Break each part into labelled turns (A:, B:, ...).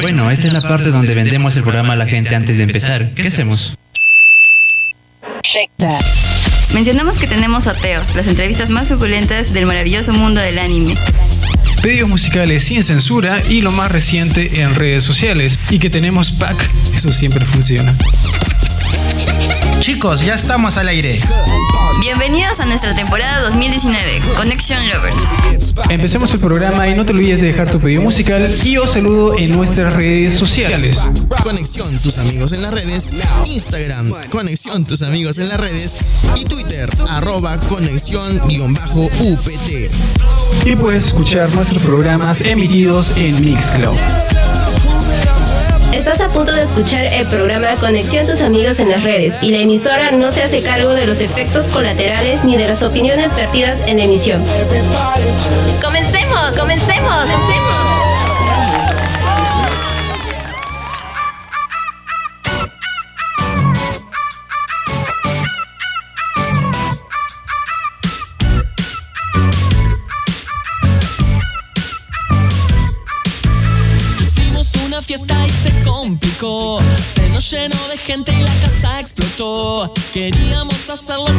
A: Bueno, esta es la parte donde vendemos el programa a la gente antes de empezar. ¿Qué hacemos?
B: Mencionamos que tenemos sorteos, las entrevistas más suculentas del maravilloso mundo del anime.
C: Pedidos musicales sin censura y lo más reciente en redes sociales. Y que tenemos pack, eso siempre funciona.
D: Chicos, ya estamos al aire.
B: Bienvenidos a nuestra temporada 2019, Conexión Lovers.
C: Empecemos el programa y no te olvides de dejar tu pedido musical y os saludo en nuestras redes sociales.
E: Conexión tus amigos en las redes, Instagram, Conexión tus amigos en las redes y Twitter, arroba conexión-upt.
C: Y puedes escuchar nuestros programas emitidos en Mixcloud.
F: Estás a punto de escuchar el programa Conexión tus amigos en las redes y la emisora no se hace cargo de los efectos colaterales ni de las opiniones vertidas en la emisión. ¡Comencemos! ¡Comencemos! ¡Comencemos!
G: Gente y la casa explotó. Queríamos hacerlo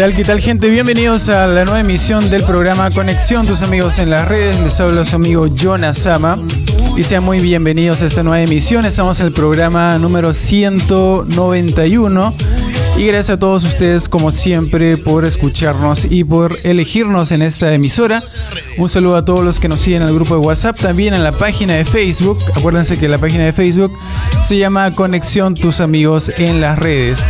C: tal, qué tal gente? Bienvenidos a la nueva emisión del programa Conexión, tus amigos en las redes. Les habla su amigo Jonas Sama. Y sean muy bienvenidos a esta nueva emisión. Estamos en el programa número 191. Y gracias a todos ustedes, como siempre, por escucharnos y por elegirnos en esta emisora. Un saludo a todos los que nos siguen en el grupo de WhatsApp, también en la página de Facebook. Acuérdense que la página de Facebook se llama Conexión Tus Amigos en las redes.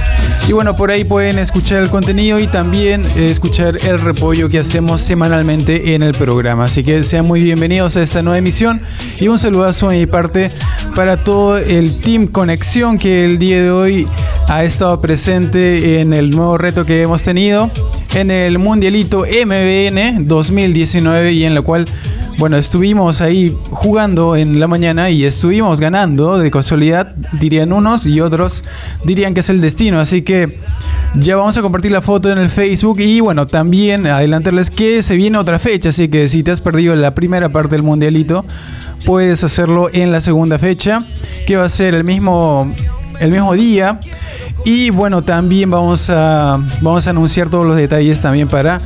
C: Y bueno, por ahí pueden escuchar el contenido y también eh, escuchar el repollo que hacemos semanalmente en el programa. Así que sean muy bienvenidos a esta nueva emisión y un saludazo de mi parte para todo el Team Conexión que el día de hoy ha estado presente en el nuevo reto que hemos tenido en el Mundialito MBN 2019 y en lo cual bueno, estuvimos ahí jugando en la mañana y estuvimos ganando de casualidad, dirían unos y otros dirían que es el destino. Así que ya vamos a compartir la foto en el Facebook y bueno, también adelantarles que se viene otra fecha. Así que si te has perdido la primera parte del mundialito, puedes hacerlo en la segunda fecha, que va a ser el mismo, el mismo día. Y bueno, también vamos a, vamos a anunciar todos los detalles también para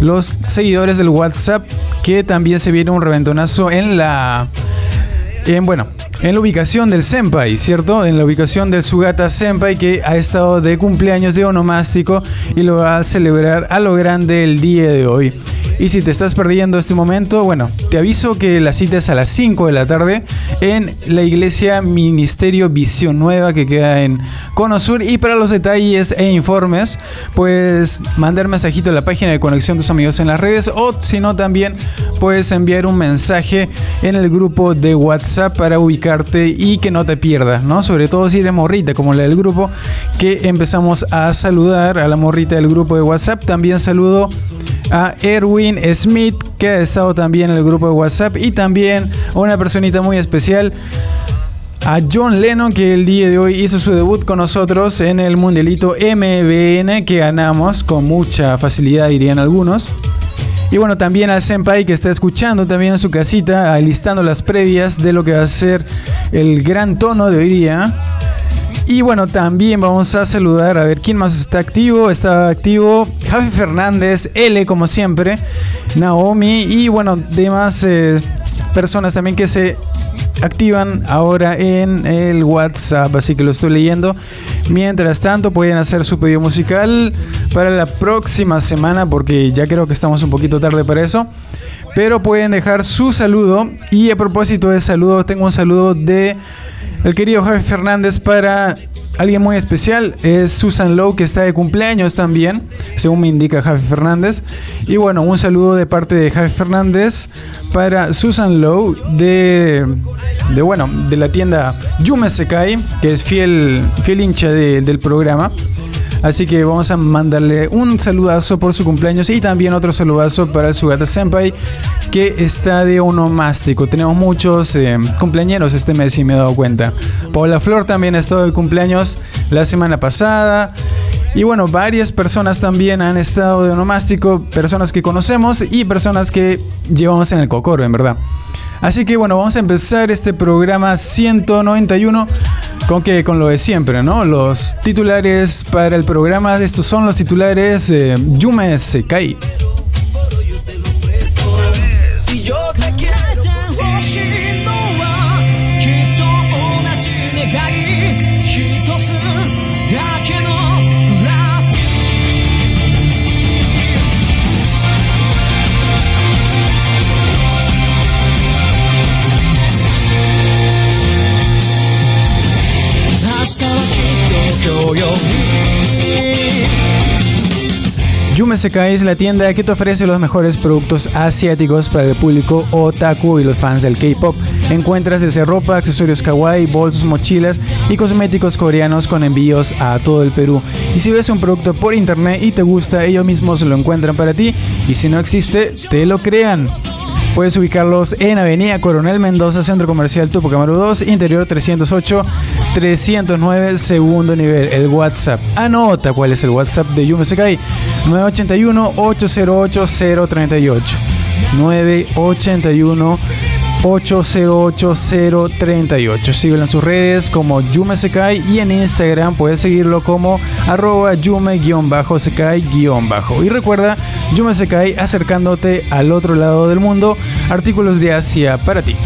C: los seguidores del WhatsApp, que también se viene un reventonazo en la... En, bueno, en la ubicación del Senpai, ¿cierto? En la ubicación del Sugata Senpai que ha estado de cumpleaños de onomástico y lo va a celebrar a lo grande el día de hoy. Y si te estás perdiendo este momento, bueno, te aviso que la cita es a las 5 de la tarde en la iglesia Ministerio Visión Nueva que queda en Cono Sur. Y para los detalles e informes, puedes mandar mensajito a la página de Conexión Tus Amigos en las redes o si no también puedes enviar un mensaje en el grupo de WhatsApp para ubicarte y que no te pierdas, ¿no? Sobre todo si eres morrita como la del grupo que empezamos a saludar a la morrita del grupo de WhatsApp. También saludo a Erwin Smith, que ha estado también en el grupo de WhatsApp, y también a una personita muy especial, a John Lennon, que el día de hoy hizo su debut con nosotros en el Mundialito MBN, que ganamos con mucha facilidad, dirían algunos. Y bueno, también al Senpai que está escuchando también en su casita, alistando las previas de lo que va a ser el gran tono de hoy día. Y bueno, también vamos a saludar a ver quién más está activo. Está activo Javi Fernández, L como siempre, Naomi y bueno, demás eh, personas también que se activan ahora en el WhatsApp, así que lo estoy leyendo. Mientras tanto, pueden hacer su pedido musical para la próxima semana, porque ya creo que estamos un poquito tarde para eso. Pero pueden dejar su saludo. Y a propósito de saludo, tengo un saludo de el querido Javi Fernández para alguien muy especial. Es Susan Lowe, que está de cumpleaños también, según me indica Javi Fernández. Y bueno, un saludo de parte de Javi Fernández para Susan Lowe de, bueno, de la tienda Yume Sekai, que es fiel, fiel hincha de- del programa. Así que vamos a mandarle un saludazo por su cumpleaños y también otro saludazo para el Sugata Senpai que está de onomástico. Tenemos muchos eh, cumpleañeros este mes y me he dado cuenta. Paula Flor también ha estado de cumpleaños la semana pasada. Y bueno, varias personas también han estado de onomástico, personas que conocemos y personas que llevamos en el cocoro, en verdad. Así que bueno, vamos a empezar este programa 191 con que con lo de siempre, ¿no? Los titulares para el programa, estos son los titulares eh, Yume Sekai.
D: Si
C: Yume Sekai es la tienda que te ofrece los mejores productos asiáticos para el público otaku y los fans del K-pop. Encuentras desde ropa, accesorios kawaii, bolsos, mochilas y cosméticos coreanos con envíos a todo el Perú. Y si ves un producto por internet y te gusta, ellos mismos lo encuentran para ti y si no existe, te lo crean. Puedes ubicarlos en Avenida Coronel Mendoza, Centro Comercial Tupac Amaru 2, Interior 308, 309, segundo nivel. El WhatsApp. Anota cuál es el WhatsApp de Yume Sekai. 981-808-038. 981 808-038. Síguelo en sus redes como Yume Sekai y en Instagram puedes seguirlo como arroba yume-sekai-. Y recuerda, Yume Sekai acercándote al otro lado del mundo, artículos de Asia para ti.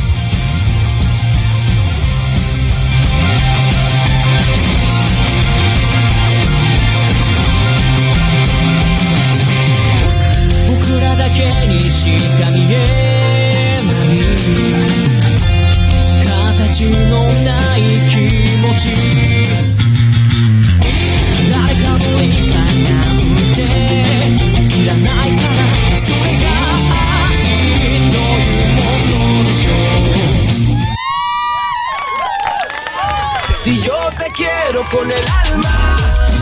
D: Si yo te quiero con el alma,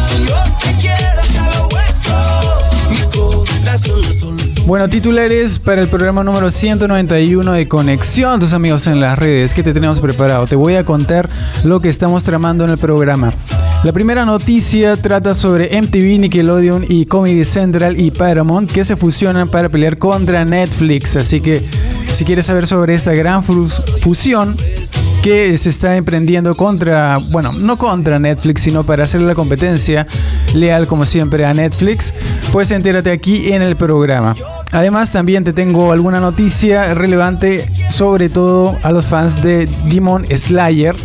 D: si yo te quiero hasta los huesos, mi corazón es.
C: Bueno, titulares para el programa número 191 de Conexión, tus amigos en las redes. ¿Qué te tenemos preparado? Te voy a contar lo que estamos tramando en el programa. La primera noticia trata sobre MTV, Nickelodeon y Comedy Central y Paramount que se fusionan para pelear contra Netflix. Así que si quieres saber sobre esta gran fus- fusión, que se está emprendiendo contra, bueno, no contra Netflix, sino para hacerle la competencia leal como siempre a Netflix, pues entérate aquí en el programa. Además también te tengo alguna noticia relevante sobre todo a los fans de Demon Slayer.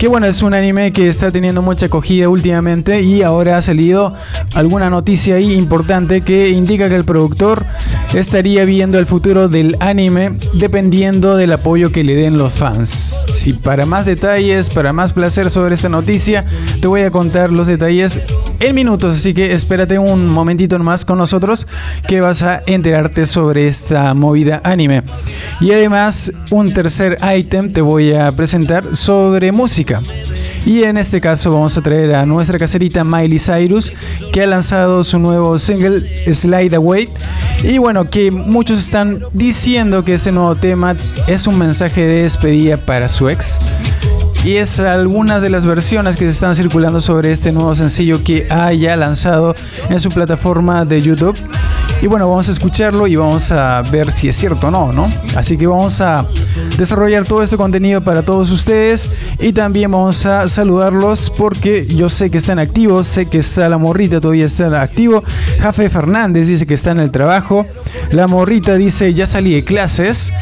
C: Que bueno, es un anime que está teniendo mucha acogida últimamente y ahora ha salido alguna noticia ahí importante que indica que el productor estaría viendo el futuro del anime dependiendo del apoyo que le den los fans. Si para más detalles, para más placer sobre esta noticia, te voy a contar los detalles en minutos, así que espérate un momentito más con nosotros que vas a enterarte sobre esta movida anime. Y además, un tercer ítem te voy a presentar sobre música. Y en este caso vamos a traer a nuestra caserita Miley Cyrus, que ha lanzado su nuevo single Slide Away. Y bueno, que muchos están diciendo que ese nuevo tema es un mensaje de despedida para su ex. Y es algunas de las versiones que se están circulando sobre este nuevo sencillo que ha ya lanzado en su plataforma de YouTube. Y bueno, vamos a escucharlo y vamos a ver si es cierto o no, ¿no? Así que vamos a desarrollar todo este contenido para todos ustedes y también vamos a saludarlos porque yo sé que están activos, sé que está la morrita todavía está activo. Jafe Fernández dice que está en el trabajo. La morrita dice ya salí de clases.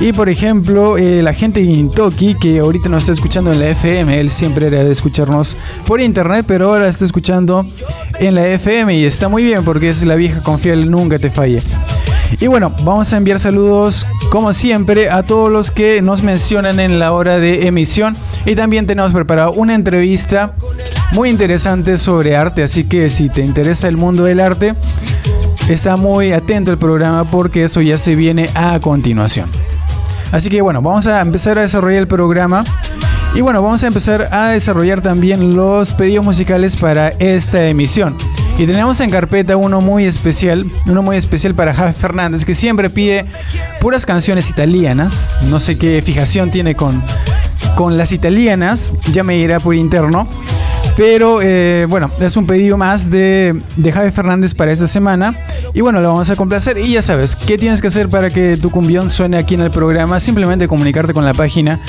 C: Y por ejemplo, eh, la gente de Intoki, que ahorita nos está escuchando en la FM, él siempre era de escucharnos por internet, pero ahora está escuchando en la FM y está muy bien porque es la vieja confiable, nunca te falle. Y bueno, vamos a enviar saludos como siempre a todos los que nos mencionan en la hora de emisión. Y también tenemos preparado una entrevista muy interesante sobre arte, así que si te interesa el mundo del arte, está muy atento al programa porque eso ya se viene a continuación. Así que bueno, vamos a empezar a desarrollar el programa. Y bueno, vamos a empezar a desarrollar también los pedidos musicales para esta emisión. Y tenemos en carpeta uno muy especial, uno muy especial para Javi Fernández, que siempre pide puras canciones italianas. No sé qué fijación tiene con, con las italianas, ya me irá por interno. Pero eh, bueno, es un pedido más de, de Javi Fernández para esta semana. Y bueno, lo vamos a complacer. Y ya sabes, ¿qué tienes que hacer para que tu cumbión suene aquí en el programa? Simplemente comunicarte con la página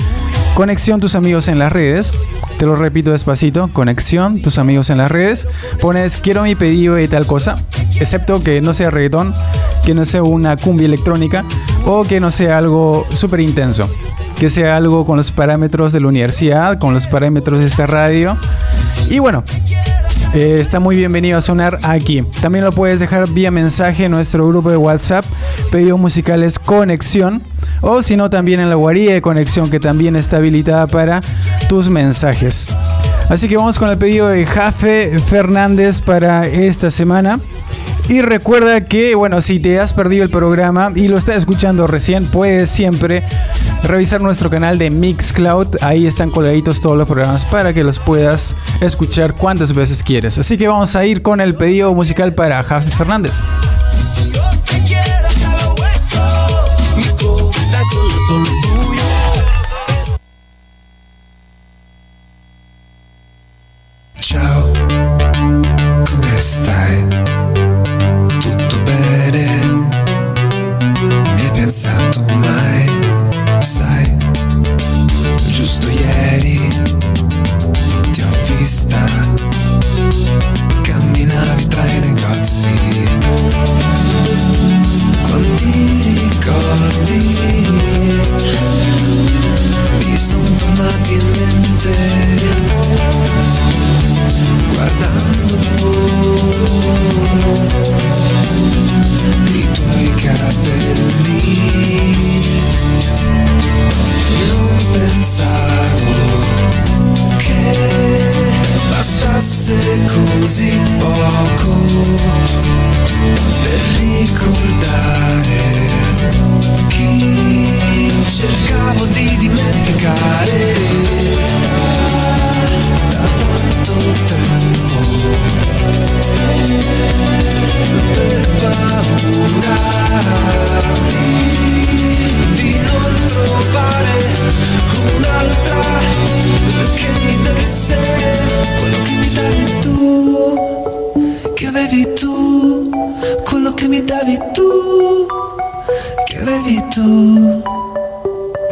C: Conexión Tus Amigos en las redes. Te lo repito despacito, conexión, tus amigos en las redes. Pones quiero mi pedido de tal cosa, excepto que no sea reggaetón, que no sea una cumbia electrónica o que no sea algo súper intenso. Que sea algo con los parámetros de la universidad, con los parámetros de esta radio. Y bueno, eh, está muy bienvenido a sonar aquí. También lo puedes dejar vía mensaje en nuestro grupo de WhatsApp, pedidos musicales Conexión. O si no, también en la guarida de conexión que también está habilitada para tus mensajes. Así que vamos con el pedido de Jafe Fernández para esta semana. Y recuerda que, bueno, si te has perdido el programa y lo estás escuchando recién, puedes siempre revisar nuestro canal de Mixcloud. Ahí están colgaditos todos los programas para que los puedas escuchar cuantas veces quieres. Así que vamos a ir con el pedido musical para Jafe Fernández.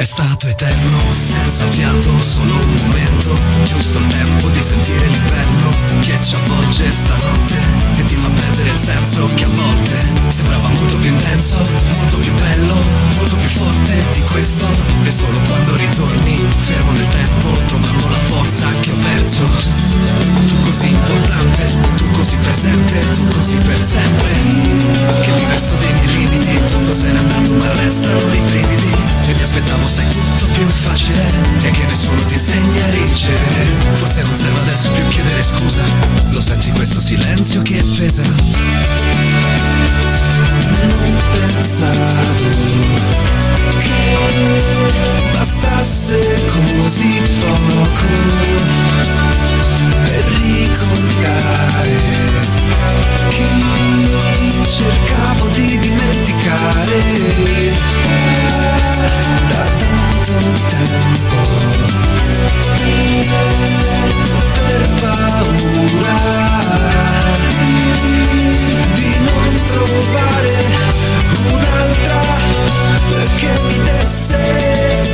H: Stato eterno, senza fiato, solo un momento. Giusto il tempo di sentire l'inverno Che ci avvolge stanotte ti fa perdere il senso che a volte Sembrava molto più intenso, molto più bello Molto più forte di questo. E solo quando ritorni, fermo nel tempo Trovando la forza che ho perso. Tu così importante, tu così presente Tu così per sempre. Che mi verso dei miei limiti Tutto se n'è andato ma restano i brividi. E mi aspettavo sai tutto più facile E che nessuno ti insegna a ricevere Forse non serve adesso più chiedere scusa. Lo senti questo silenzio che pesa Non pensavo che bastasse così poco Per ricordare chi cercavo di dimenticare. Da tanto tempo per paura trovare un'altra che mi desse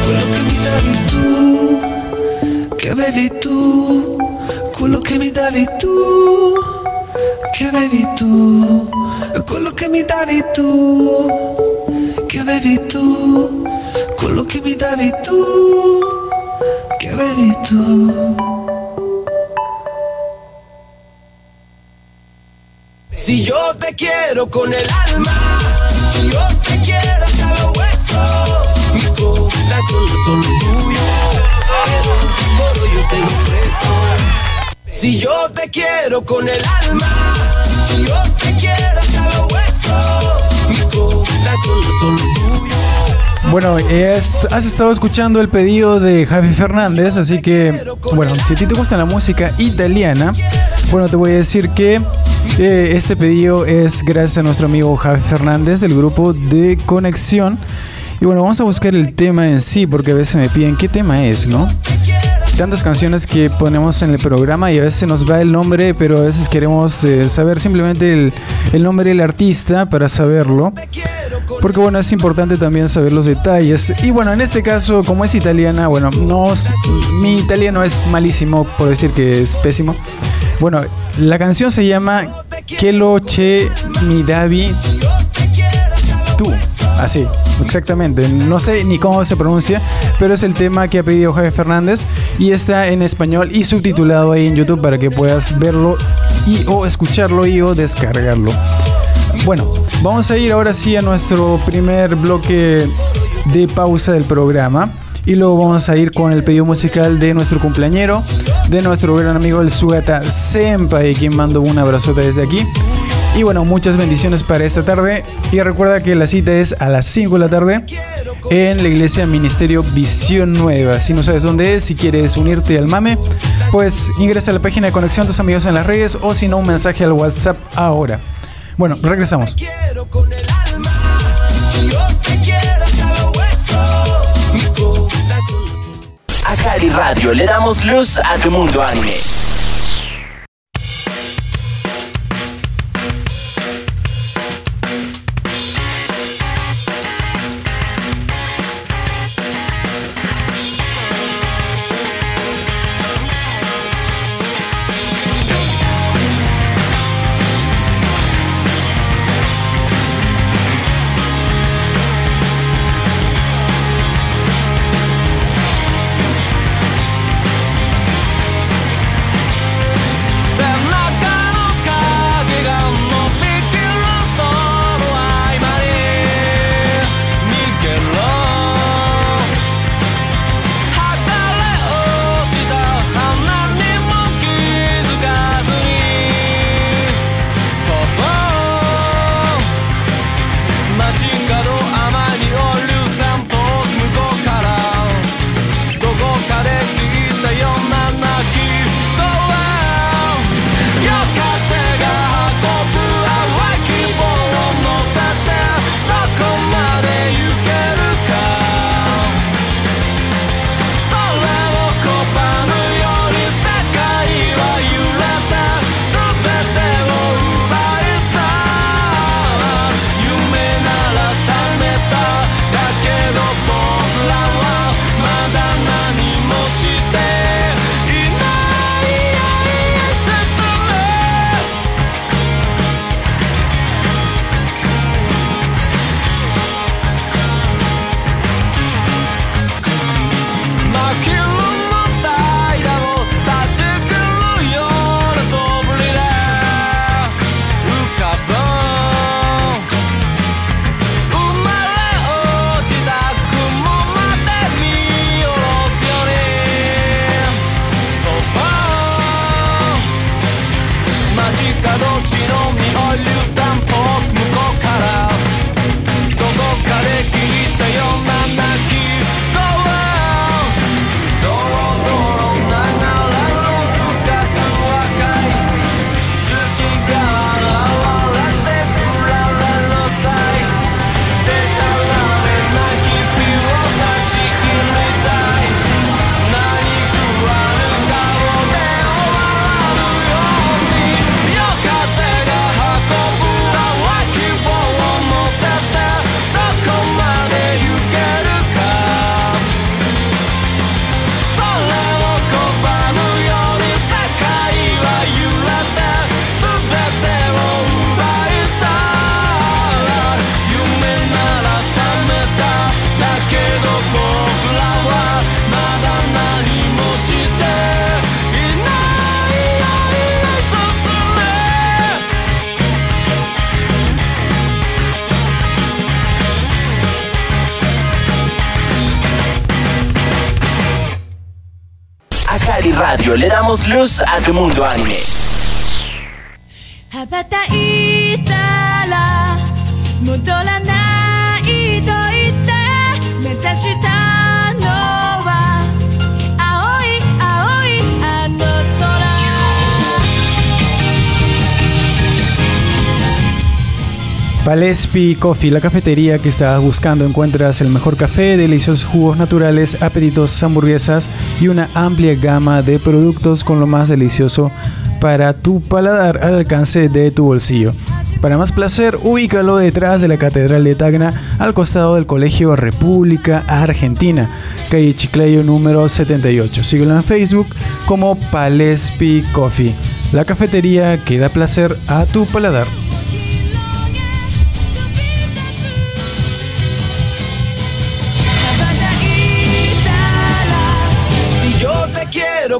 H: quello che mi davi tu, che avevi tu, quello che mi davi tu, che avevi tu, quello che mi davi tu, che avevi tu,
D: quello che mi davi tu, che avevi tu. Te quiero con el alma, si yo te quiero hasta los huesos, mi corazón es solo tuyo, pero hoy yo te lo presto. Si yo te quiero con el alma, si yo te quiero hasta los huesos, mi corazón es solo tuyo.
C: Bueno, has estado escuchando el pedido de Javi Fernández, así que, bueno, si a ti te gusta la música italiana, bueno, te voy a decir que eh, este pedido es gracias a nuestro amigo Javi Fernández del grupo de Conexión. Y bueno, vamos a buscar el tema en sí, porque a veces me piden qué tema es, ¿no? Tantas canciones que ponemos en el programa y a veces nos va el nombre, pero a veces queremos eh, saber simplemente el, el nombre del artista para saberlo. Porque bueno, es importante también saber los detalles. Y bueno, en este caso, como es italiana, bueno, no, mi italiano es malísimo, por decir que es pésimo. Bueno, la canción se llama Kelo Che Mi Davi Tú. Así, exactamente. No sé ni cómo se pronuncia, pero es el tema que ha pedido Javier Fernández y está en español y subtitulado ahí en YouTube para que puedas verlo y o escucharlo y o descargarlo. Bueno, vamos a ir ahora sí a nuestro primer bloque de pausa del programa. Y luego vamos a ir con el pedido musical de nuestro cumpleañero, de nuestro gran amigo el Sugata Senpai, quien mando un abrazote desde aquí. Y bueno, muchas bendiciones para esta tarde. Y recuerda que la cita es a las 5 de la tarde en la iglesia Ministerio Visión Nueva. Si no sabes dónde es, si quieres unirte al mame, pues ingresa a la página de conexión tus amigos en las redes o si no, un mensaje al WhatsApp ahora. Bueno, regresamos.
D: yo te quiero
I: Radio le damos luz a tu mundo anime. damos luz a tu mundo anime.
C: Valespi Coffee, la cafetería que estabas buscando, encuentras el mejor café, deliciosos jugos naturales, apetitos, hamburguesas, y una amplia gama de productos con lo más delicioso para tu paladar al alcance de tu bolsillo. Para más placer, ubícalo detrás de la Catedral de Tacna, al costado del Colegio República Argentina, calle Chiclayo número 78. Síguelo en Facebook como Palespi Coffee, la cafetería que da placer a tu paladar.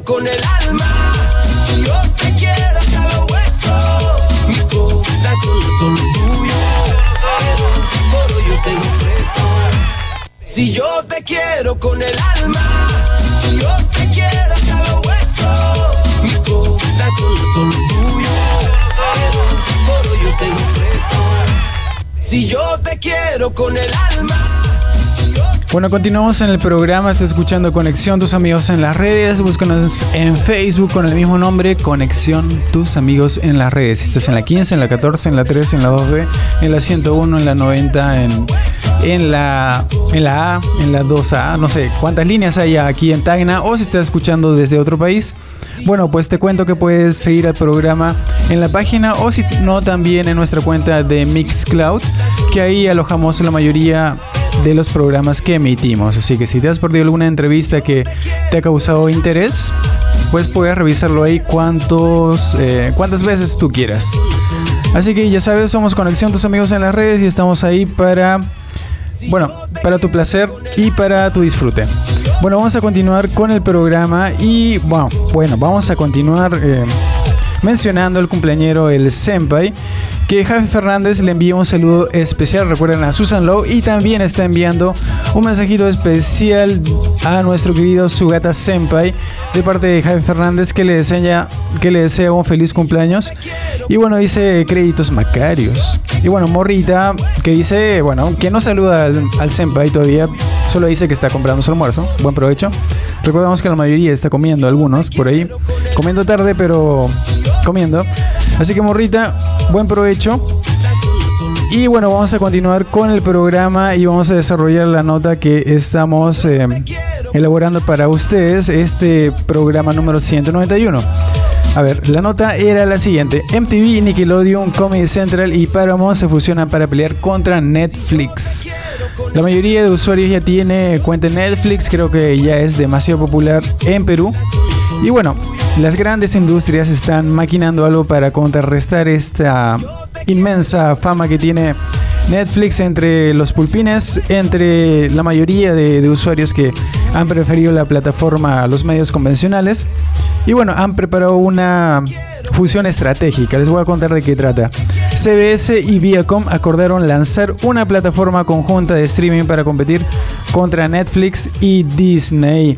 D: Con el alma, si yo te quiero hasta los huesos, mi corazón es solo tuyo, pero por yo te lo presto. Si yo te quiero con el alma, si yo te quiero hasta los huesos, mi corazón es solo tuyo, pero por yo te lo presto. Si yo te quiero con el alma.
C: Bueno, continuamos en el programa. Estás escuchando Conexión Tus Amigos en las redes. Búscanos en Facebook con el mismo nombre, Conexión Tus Amigos en las redes. Si estás en la 15, en la 14, en la 13, en la 2B, en la 101, en la 90, en, en, la, en la A, en la 2A, no sé cuántas líneas hay aquí en Tacna o si estás escuchando desde otro país. Bueno, pues te cuento que puedes seguir el programa en la página o si no también en nuestra cuenta de Mixcloud, que ahí alojamos la mayoría de los programas que emitimos. Así que si te has perdido alguna entrevista que te ha causado interés, pues puedes revisarlo ahí cuantos, eh, cuantas veces tú quieras. Así que ya sabes, somos Conexión Tus Amigos en las redes y estamos ahí para, bueno, para tu placer y para tu disfrute. Bueno, vamos a continuar con el programa y, bueno, bueno vamos a continuar eh, mencionando el cumpleañero, el Senpai, que Javi Fernández le envía un saludo especial, recuerden a Susan Lowe, y también está enviando un mensajito especial a nuestro querido Sugata Senpai, de parte de Javi Fernández, que le desea, que le desea un feliz cumpleaños. Y bueno, dice créditos macarios. Y bueno, Morrita, que dice, bueno, que no saluda al, al Senpai todavía, solo dice que está comprando su almuerzo. Buen provecho. Recordamos que la mayoría está comiendo, algunos por ahí. Comiendo tarde, pero comiendo. Así que Morrita, buen provecho. Y bueno, vamos a continuar con el programa y vamos a desarrollar la nota que estamos eh, elaborando para ustedes, este programa número 191. A ver, la nota era la siguiente. MTV, Nickelodeon, Comedy Central y Paramount se fusionan para pelear contra Netflix. La mayoría de usuarios ya tiene cuenta en Netflix, creo que ya es demasiado popular en Perú. Y bueno, las grandes industrias están maquinando algo para contrarrestar esta inmensa fama que tiene Netflix entre los pulpines, entre la mayoría de, usuarios que han preferido la plataforma a los medios convencionales. Y bueno, han preparado una fusión estratégica. Les voy a contar de qué trata. CBS y Viacom acordaron lanzar una plataforma conjunta de streaming para competir contra Netflix y Disney.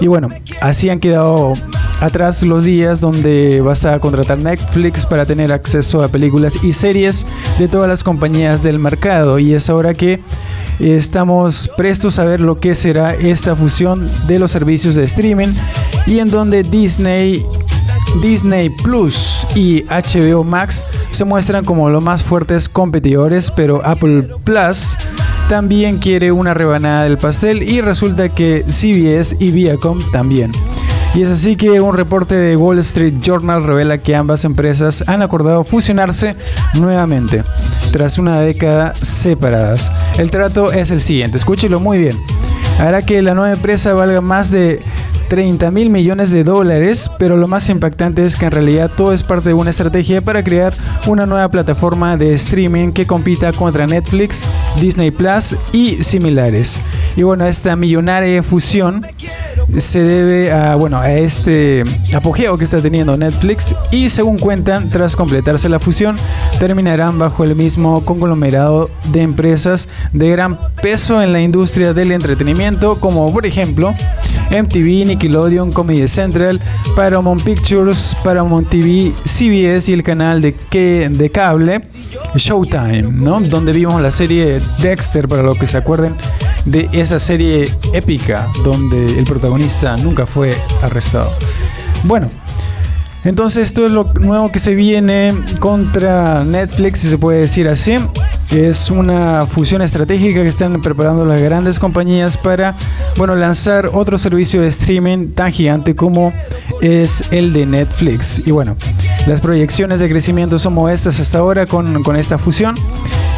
C: Y bueno, así han quedado atrás los días donde basta contratar Netflix para tener acceso a películas y series de todas las compañías del mercado. Y es ahora que estamos prestos a ver lo que será esta fusión de los servicios de streaming y en donde Disney Disney Plus y HBO Max se muestran como los más fuertes competidores, pero Apple Plus también quiere una rebanada del pastel y resulta que CBS y Viacom también. Y es así que un reporte de Wall Street Journal revela que ambas empresas han acordado fusionarse nuevamente tras una década separadas. El trato es el siguiente, escúchelo muy bien. Hará que la nueva empresa valga más de 30 mil millones de dólares, pero lo más impactante es que en realidad todo es parte de una estrategia para crear una nueva plataforma de streaming que compita contra Netflix, Disney Plus y similares. Y bueno, esta millonaria fusión se debe a, bueno, a este apogeo que está teniendo Netflix y según cuentan, tras completarse la fusión, terminarán bajo el mismo conglomerado de empresas de gran peso en la industria del entretenimiento, como por ejemplo MTV, Nickelodeon, Comedy Central, Paramount Pictures, Paramount TV, CBS y el canal de, de cable Showtime, ¿no? Donde vimos la serie Dexter, para los que se acuerden de esa serie épica donde el protagonista nunca fue arrestado. Bueno, entonces esto es lo nuevo que se viene contra Netflix, si se puede decir así. Es una fusión estratégica que están preparando las grandes compañías para, bueno, lanzar otro servicio de streaming tan gigante como es el de Netflix. Y bueno, las proyecciones de crecimiento son modestas hasta ahora con, con esta fusión.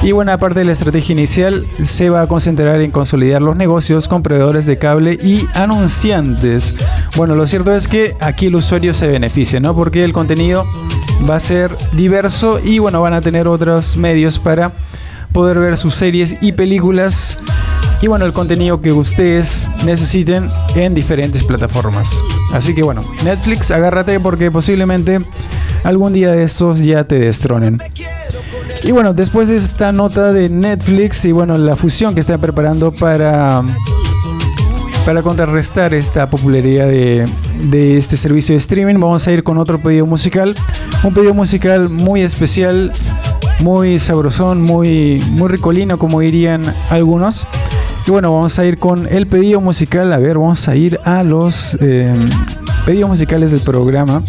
C: Y buena parte de la estrategia inicial se va a concentrar en consolidar los negocios con proveedores de cable y anunciantes. Bueno, lo cierto es que aquí el usuario se beneficia, ¿no? Porque el contenido va a ser diverso y bueno, van a tener otros medios para poder ver sus series y películas y bueno, el contenido que ustedes necesiten en diferentes plataformas. Así que bueno, Netflix, agárrate porque posiblemente algún día de estos ya te destronen. Y bueno, después de esta nota de Netflix y bueno, la fusión que están preparando para para contrarrestar esta popularidad de, de, este servicio de streaming, vamos a ir con otro pedido musical. Un pedido musical muy especial, muy sabrosón, muy, muy ricolino, como dirían algunos. Y bueno, vamos a ir con el pedido musical. A ver, vamos a ir a los eh, pedidos musicales del programa.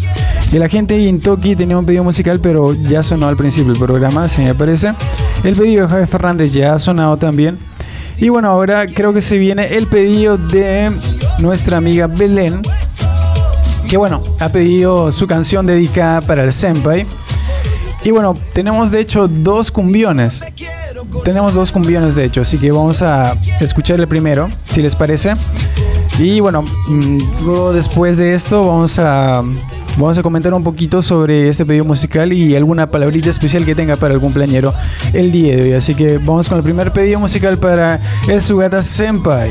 C: Y la gente en Toki tenía un pedido musical, pero ya sonó al principio del programa, si me parece. El pedido de Javier Fernández ya ha sonado también. Y bueno, ahora creo que se viene el pedido de nuestra amiga Belén, que bueno, ha pedido su canción dedicada para el Senpai. Y bueno, tenemos de hecho dos cumbiones. Tenemos dos cumbiones de hecho, así que vamos a escuchar el primero, si les parece. Y bueno, mm, luego después de esto vamos a vamos a comentar un poquito sobre este pedido musical y alguna palabrita especial que tenga para el cumpleañero el día de hoy. Así que vamos con el primer pedido musical para el Sugata Senpai.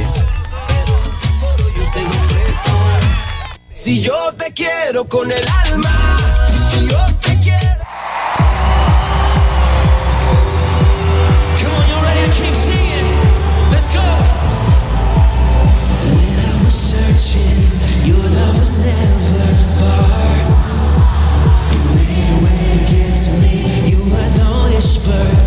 D: Si yo te quiero con el alma, whisper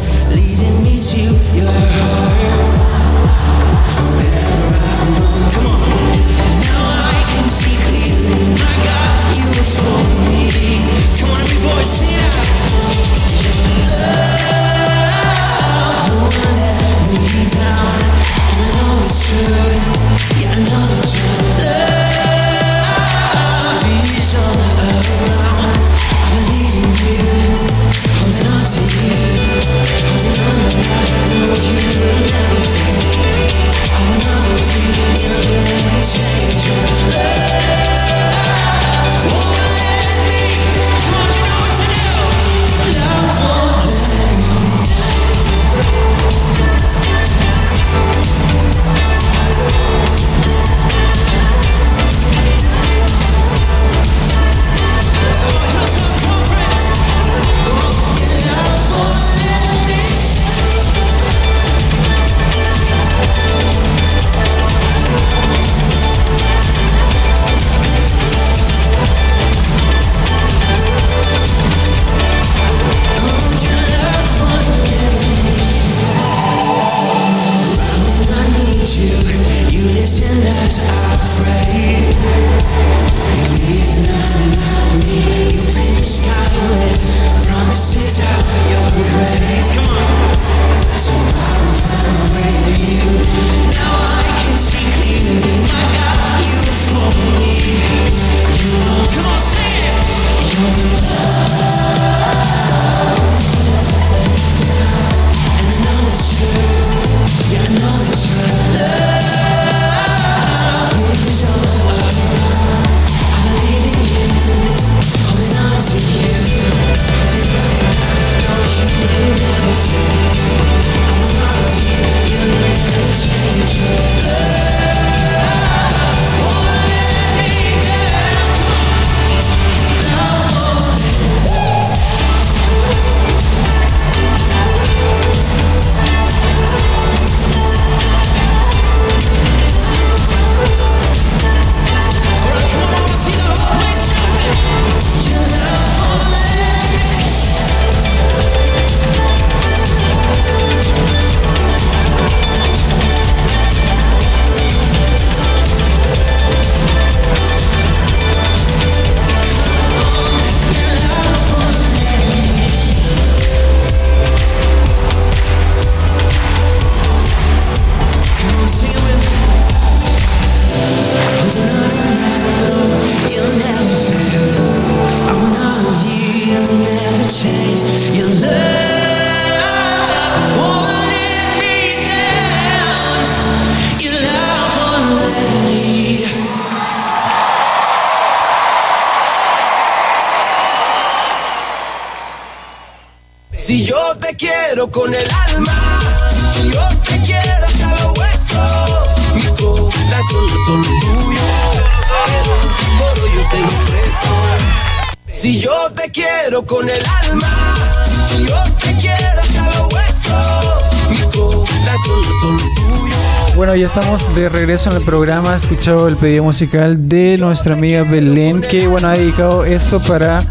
C: regreso en el programa. He escuchado el pedido musical de nuestra amiga Belén, que bueno, ha dedicado esto para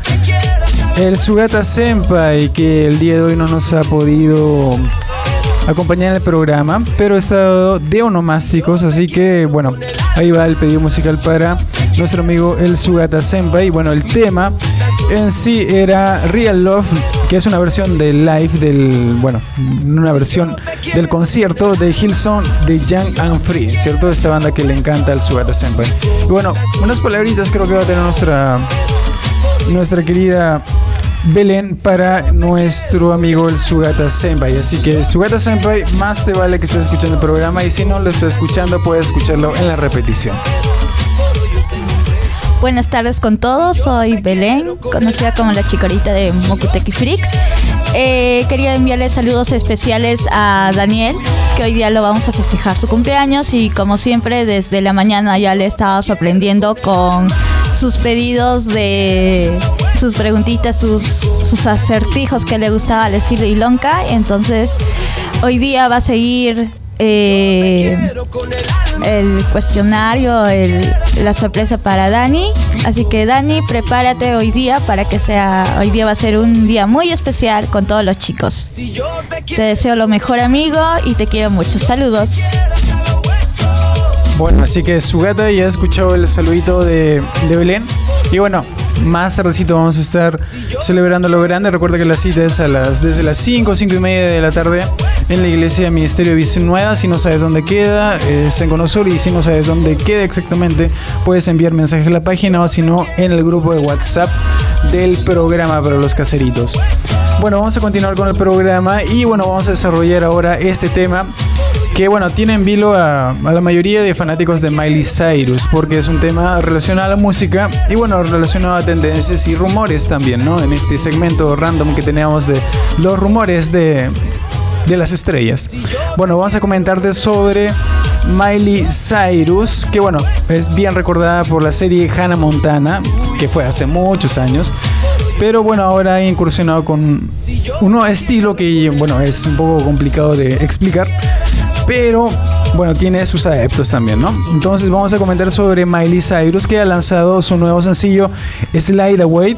C: el Sugata Senpai, que el día de hoy no nos ha podido acompañar en el programa, pero ha estado de onomásticos, así que bueno, ahí va el pedido musical para nuestro amigo el Sugata Senpai. Y bueno, el tema en sí era Real Love, que es una versión de live del, bueno, una versión del concierto de Hillsong de Young and Free, ¿cierto? Esta banda que le encanta al Sugata Senpai. Bueno, unas palabritas creo que va a tener nuestra nuestra querida Belén para nuestro amigo el Sugata Senpai. Así que Sugata Senpai, más te vale que estés escuchando el programa y si no lo estás escuchando puedes escucharlo en la repetición.
J: Buenas tardes con todos, soy Belén, conocida como la chicorita de Mokuteki Freaks. Eh, quería enviarle saludos especiales a Daniel, que hoy día lo vamos a festejar su cumpleaños y como siempre desde la mañana ya le estaba sorprendiendo con sus pedidos de sus preguntitas, sus, sus acertijos que le gustaba al estilo Ilonka. Entonces hoy día va a seguir eh, el cuestionario, el- la sorpresa para Dani. Así que Dani, prepárate hoy día para que sea, hoy día va a ser un día muy especial con todos los chicos. Te deseo lo mejor amigo y te quiero mucho. Saludos.
C: Bueno, así que Sugata ya ha escuchado el saludito de, de Belén. Y bueno, más tardecito vamos a estar celebrando lo grande. Recuerda que la cita es a las, desde las 5, 5 y media de la tarde en la iglesia Ministerio de Visión Nueva. Si no sabes dónde queda, es en Conosur. Y si no sabes dónde queda exactamente, puedes enviar mensaje a la página o si no, en el grupo de WhatsApp del programa para los caseritos. Bueno, vamos a continuar con el programa y bueno, vamos a desarrollar ahora este tema que bueno, tiene en vilo a, a la mayoría de fanáticos de Miley Cyrus, porque es un tema relacionado a la música y bueno, relacionado a tendencias y rumores también, ¿no? En este segmento random que teníamos de los rumores de, de las estrellas. Bueno, vamos a comentarte sobre Miley Cyrus, que bueno, es bien recordada por la serie Hannah Montana, que fue hace muchos años. Pero bueno, ahora ha incursionado con un estilo que, bueno, es un poco complicado de explicar. Pero bueno, tiene sus adeptos también, ¿no? Entonces vamos a comentar sobre Miley Cyrus que ha lanzado su nuevo sencillo Slide Away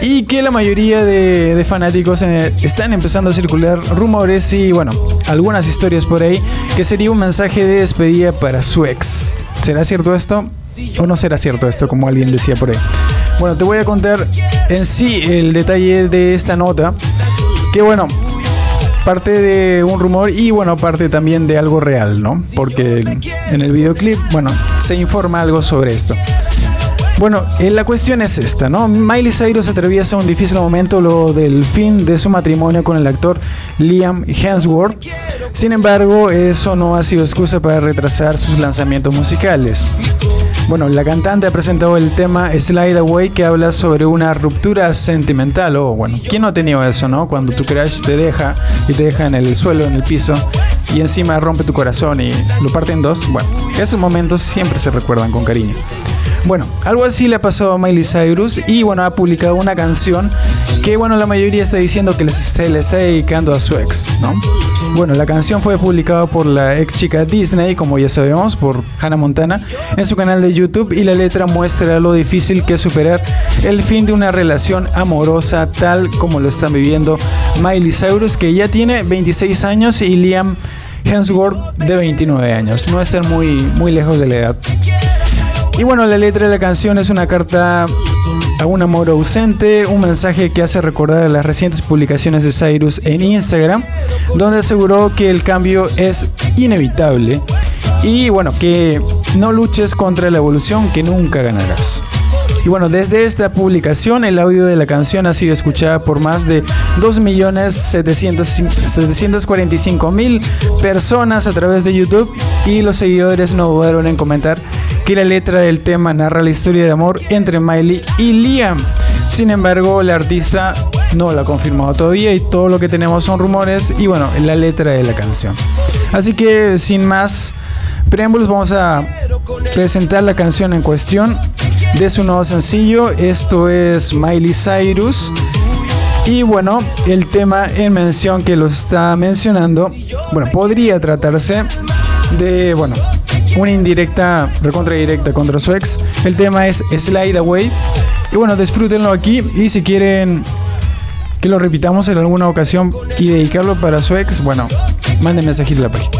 C: y que la mayoría de, fanáticos están empezando a circular rumores y bueno, algunas historias por ahí que sería un mensaje de despedida para su ex. ¿Será cierto esto? ¿O no será cierto esto como alguien decía por ahí? Bueno, te voy a contar en sí el detalle de esta nota. Que bueno, parte de un rumor y bueno, parte también de algo real, ¿no? Porque en el videoclip, bueno, se informa algo sobre esto. Bueno, eh, la cuestión es esta, ¿no? Miley Cyrus atraviesa un difícil momento luego del fin de su matrimonio con el actor Liam Hemsworth. Sin embargo, eso no ha sido excusa para retrasar sus lanzamientos musicales. Bueno, la cantante ha presentado el tema Slide Away que habla sobre una ruptura sentimental o bueno, ¿quién no ha tenido eso, no? Cuando tu crush te deja y te deja en el suelo, en el piso y encima rompe tu corazón y lo parte en dos. Bueno, esos momentos siempre se recuerdan con cariño. Bueno, algo así le ha pasado a Miley Cyrus y bueno, ha publicado una canción que bueno, la mayoría está diciendo que se le está dedicando a su ex, ¿no? Bueno, la canción fue publicada por la ex chica Disney, como ya sabemos, por Hannah Montana, en su canal de YouTube y la letra muestra lo difícil que es superar el fin de una relación amorosa tal como lo están viviendo Miley Cyrus, que ya tiene 26 años y Liam Hemsworth de 29 años. No están muy, muy lejos de la edad. Y bueno, la letra de la canción es una carta a un amor ausente, un mensaje que hace recordar a las recientes publicaciones de Cyrus en Instagram, donde aseguró que el cambio es inevitable y bueno, que no luches contra la evolución que nunca ganarás. Y bueno, desde esta publicación el audio de la canción ha sido escuchada por más de 2.745.000 personas a través de YouTube y los seguidores no dudaron en comentar que la letra del tema narra la historia de amor entre Miley y Liam. Sin embargo, la artista no la ha confirmado todavía y todo lo que tenemos son rumores y bueno, la letra de la canción. Así que sin más preámbulos vamos a presentar la canción en cuestión de su nuevo sencillo. Esto es Miley Cyrus. Y bueno, el tema en mención que lo está mencionando, bueno, podría tratarse de, bueno, una indirecta, recontra directa contra su ex. El tema es Slide Away. Y bueno, disfrútenlo aquí y si quieren que lo repitamos en alguna ocasión y dedicarlo para su ex, bueno, manden mensajito a la página.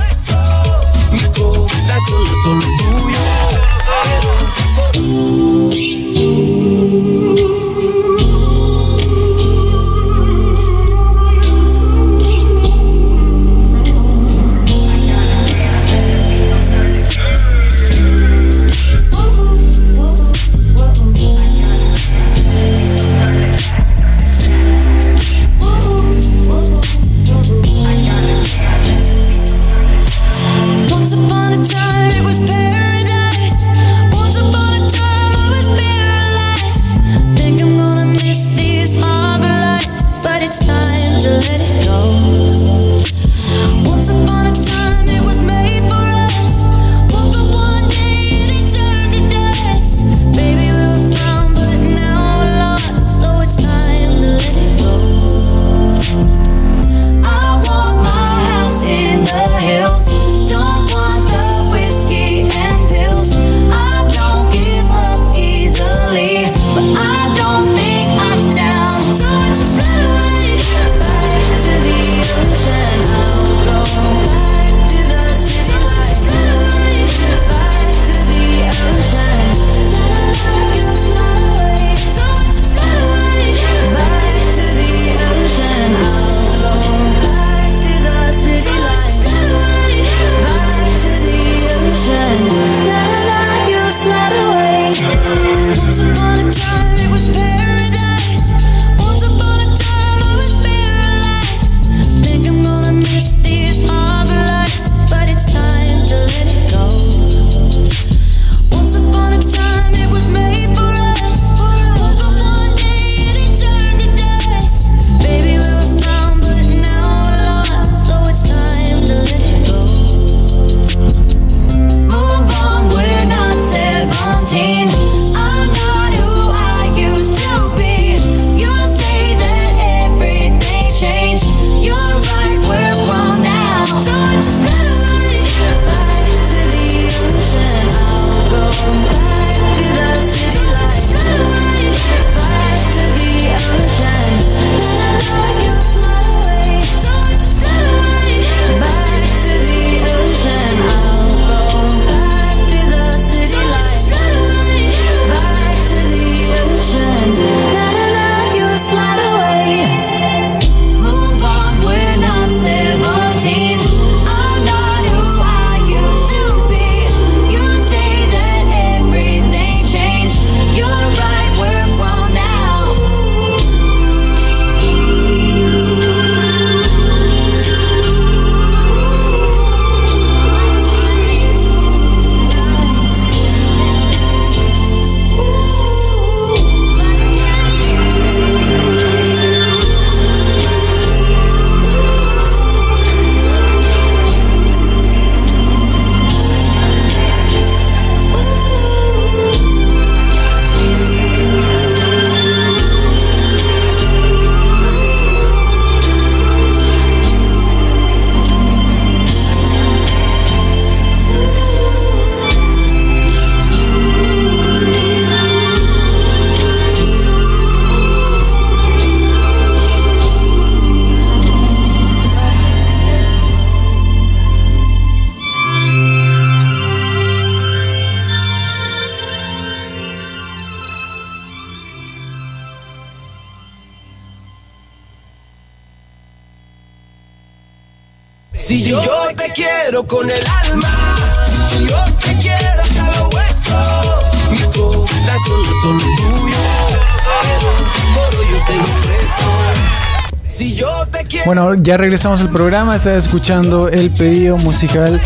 C: Bueno, ya regresamos al programa. Estás escuchando el pedido musical.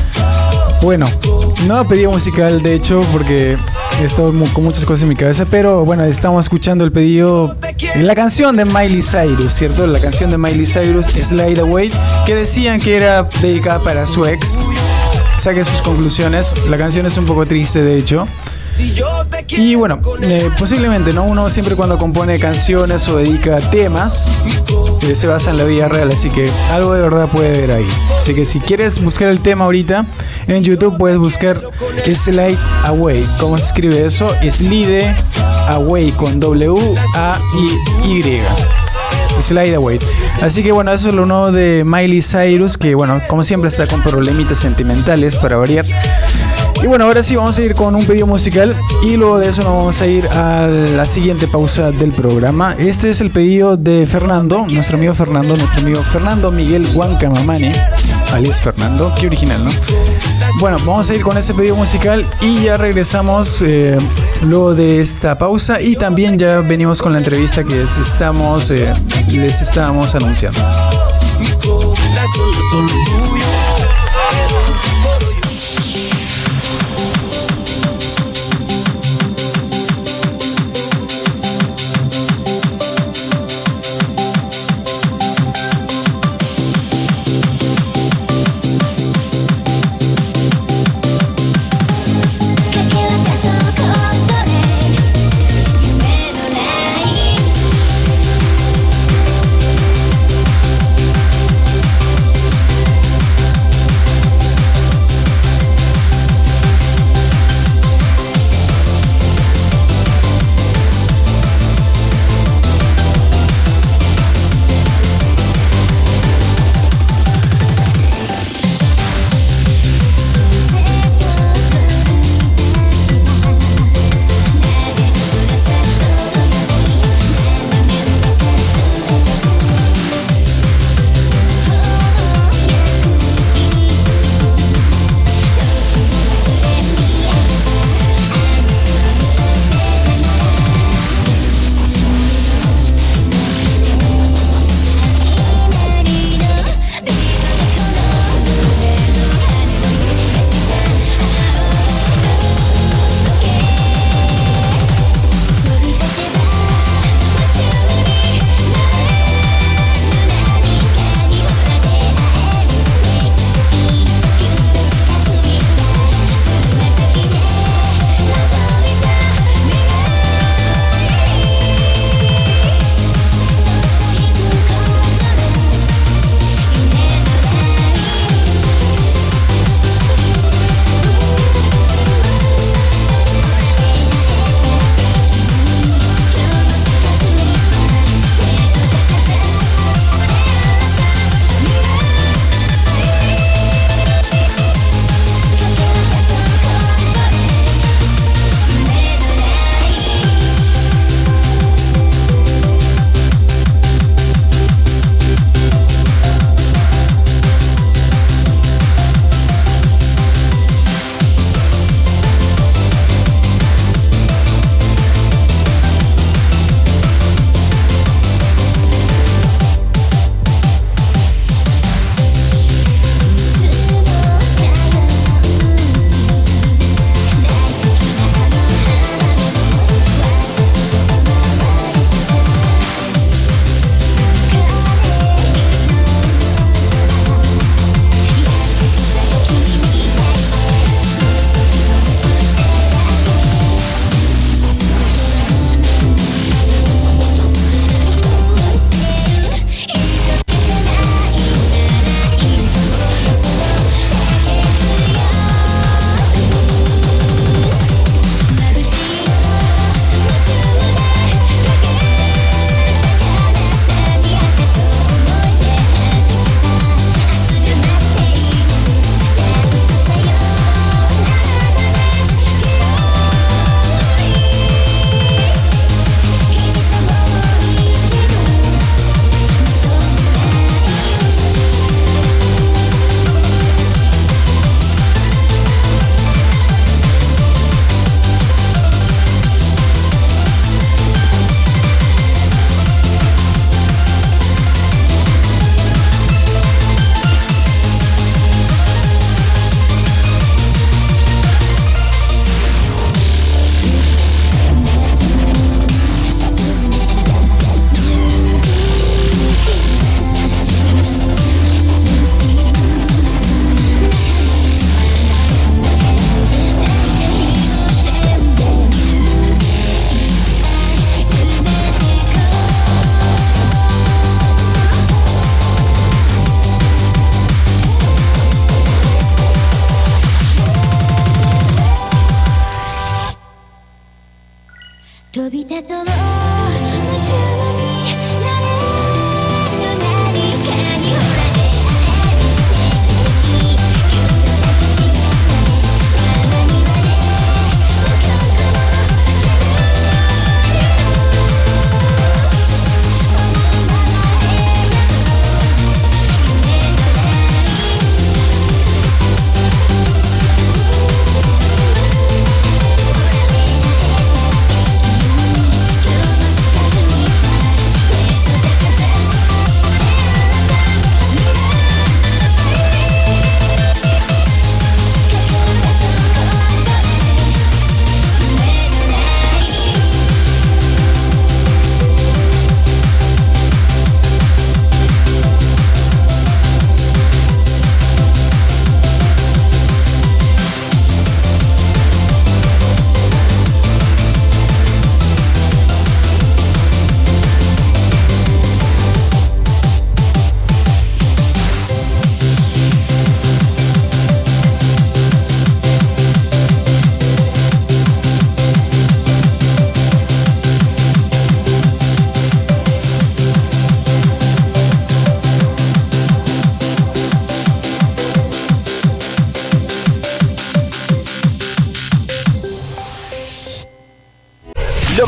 C: Bueno, no pedido musical, de hecho, porque he estado con muchas cosas en mi cabeza. Pero bueno, estamos escuchando el pedido. La canción de Miley Cyrus, ¿cierto? La canción de Miley Cyrus, Slide Away, que decían que era dedicada para su ex. Saque sus conclusiones. La canción es un poco triste, de hecho. Y bueno, eh, posiblemente, ¿no? Uno siempre cuando compone canciones o dedica temas, eh, se basa en la vida real, así que algo de verdad puede ver ahí. Así que si quieres buscar el tema ahorita, en YouTube puedes buscar Slide Away. ¿Cómo se escribe eso? Slide Away con W A Y. Slide Away. Así que bueno, eso es lo nuevo de Miley Cyrus, que bueno, como siempre está con problemitas sentimentales para variar. Y bueno, ahora sí vamos a ir con un pedido musical y luego de eso nos vamos a ir a la siguiente pausa del programa. Este es el pedido de Fernando, nuestro amigo Fernando, nuestro amigo Fernando Miguel Huancamamane, alias Fernando, qué original, ¿no? Bueno, vamos a ir con ese pedido musical y ya regresamos eh, luego de esta pausa y también ya venimos con la entrevista que les estamos, eh, les estábamos anunciando.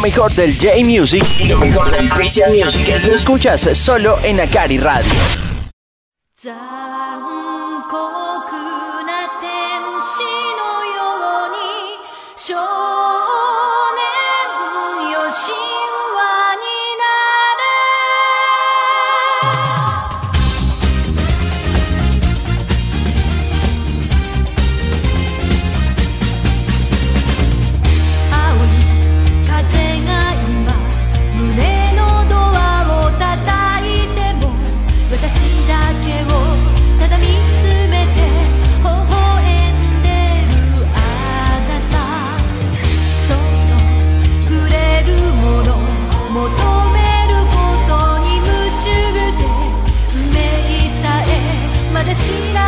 I: mejor del J-Music y lo mejor del Christian Music lo escuchas solo en Akari Radio.
K: 知ら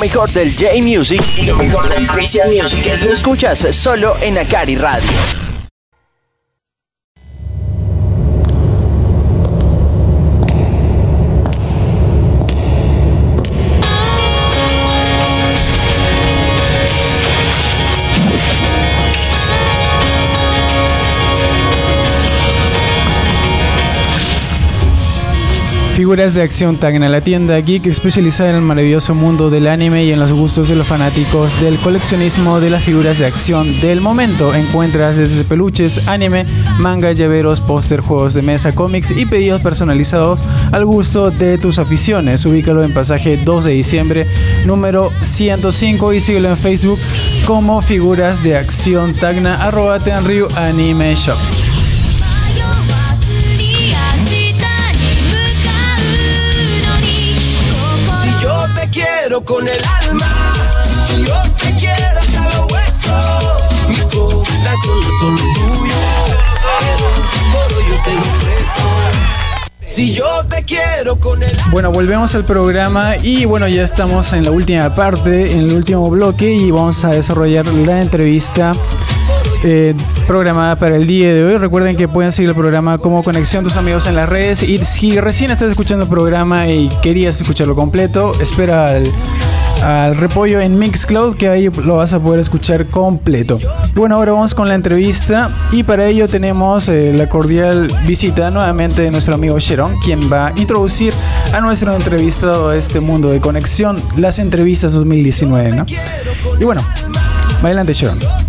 I: Mejor del J-Music y lo mejor del Christian Music lo escuchas solo en Akari Radio.
C: Figuras de acción Tagna, la tienda geek especializada en el maravilloso mundo del anime y en los gustos de los fanáticos del coleccionismo de las figuras de acción del momento. Encuentras desde peluches, anime, manga, llaveros, póster, juegos de mesa, cómics y pedidos personalizados al gusto de tus aficiones. Ubícalo en pasaje 2 de diciembre, número 105 y síguelo en Facebook como Figuras de Acción Tagna, arroba Tenryu Anime Shop.
D: Con el alma, yo te quiero hasta los huesos, mi corazón es solo tuyo, pero por hoy yo te lo presto. Si yo te quiero con el
C: Bueno, volvemos al programa y bueno, ya estamos en la última parte, en el último bloque y vamos a desarrollar la entrevista eh, programada para el día de hoy. Recuerden que pueden seguir el programa como Conexión tus amigos en las redes y si recién estás escuchando el programa y querías escucharlo completo, espera al, repollo en Mixcloud que ahí lo vas a poder escuchar completo. Bueno, ahora vamos con la entrevista y para ello tenemos eh, la cordial visita nuevamente de nuestro amigo Sharon, quien va a introducir a nuestro entrevistado a este mundo de conexión, las entrevistas 2019. ¿no? Y bueno, adelante Sharon.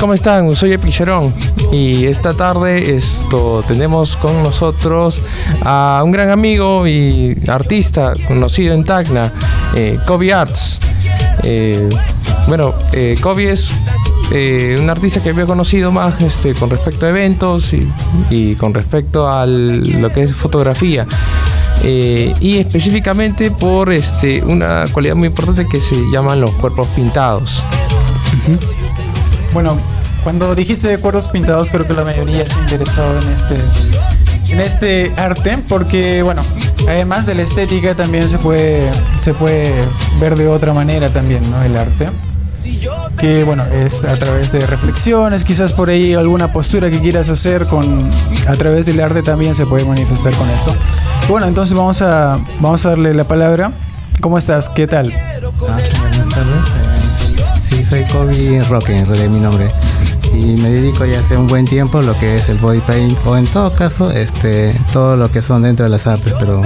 L: ¿Cómo están? Soy Epicherón y esta tarde esto tenemos con nosotros a un gran amigo y artista conocido en Tacna, eh, Kobe Arts. Eh, bueno, eh, Kobe es eh, un artista que había conocido más este, con respecto a eventos y, y con respecto a lo que es fotografía. Eh, y específicamente por este, una cualidad muy importante que se llaman los cuerpos pintados.
C: Bueno, cuando dijiste de cuerpos pintados, creo que la mayoría se ha interesado en este, en este arte, porque bueno, además de la estética también se puede, se puede ver de otra manera también, ¿no? El arte. Que bueno, es a través de reflexiones, quizás por ahí alguna postura que quieras hacer con a través del arte también se puede manifestar con esto. Bueno, entonces vamos a vamos a darle la palabra. ¿Cómo estás? ¿Qué tal?
M: Ah, buenas tardes. Soy Kobe Roque, en realidad mi nombre. Y me dedico ya hace un buen tiempo a lo que es el body paint o en todo caso este todo lo que son dentro de las artes, pero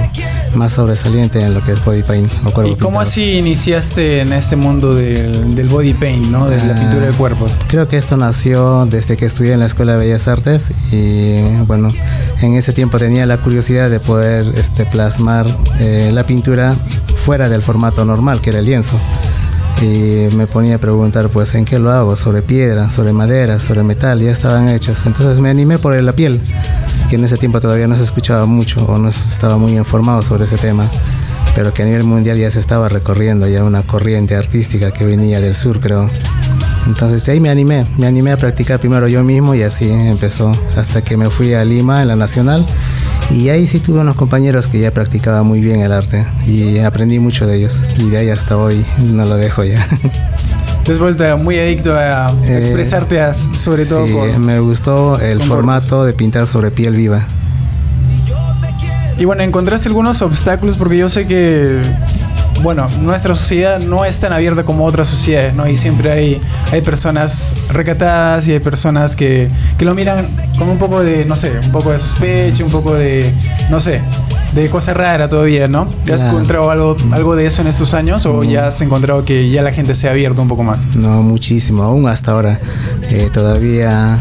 M: más sobresaliente en lo que es body paint o cuerpo
C: ¿Y cómo
M: pintado.
C: así iniciaste en este mundo del, del body paint, ¿no? De la
M: Ah,
C: pintura de cuerpos.
M: Creo que esto nació desde que estudié en la Escuela de Bellas Artes y bueno, en ese tiempo tenía la curiosidad de poder este, plasmar eh, la pintura fuera del formato normal, que era el lienzo. Y me ponía a preguntar, pues, ¿en qué lo hago? ¿Sobre piedra, sobre madera, sobre metal? Ya estaban hechos. Entonces me animé por la piel, que en ese tiempo todavía no se escuchaba mucho o no se estaba muy informado sobre ese tema pero que a nivel mundial ya se estaba recorriendo ya una corriente artística que venía del sur, creo. Entonces ahí me animé, me animé a practicar primero yo mismo y así empezó hasta que me fui a Lima, en la Nacional, y ahí sí tuve unos compañeros que ya practicaban muy bien el arte y aprendí mucho de ellos y de ahí hasta hoy no lo dejo ya.
C: Te has vuelto muy adicto a
M: Eh,
C: expresarte sobre todo
M: Sí,
C: con...
M: me gustó el formato de pintar sobre piel viva.
C: Y bueno, ¿encontraste algunos obstáculos? Porque yo sé que, bueno, nuestra sociedad no es tan abierta como otras sociedades, ¿no? Y siempre hay, hay personas recatadas y hay personas que, que lo miran con un poco de, no sé, un poco de sospecha, un poco de, no sé, de cosa rara todavía, ¿no? ¿Ya has
M: Claro.
C: encontrado algo, algo de eso en estos años o ya has encontrado que ya la gente se ha abierto un poco más?
M: No, muchísimo, aún hasta ahora. eh, todavía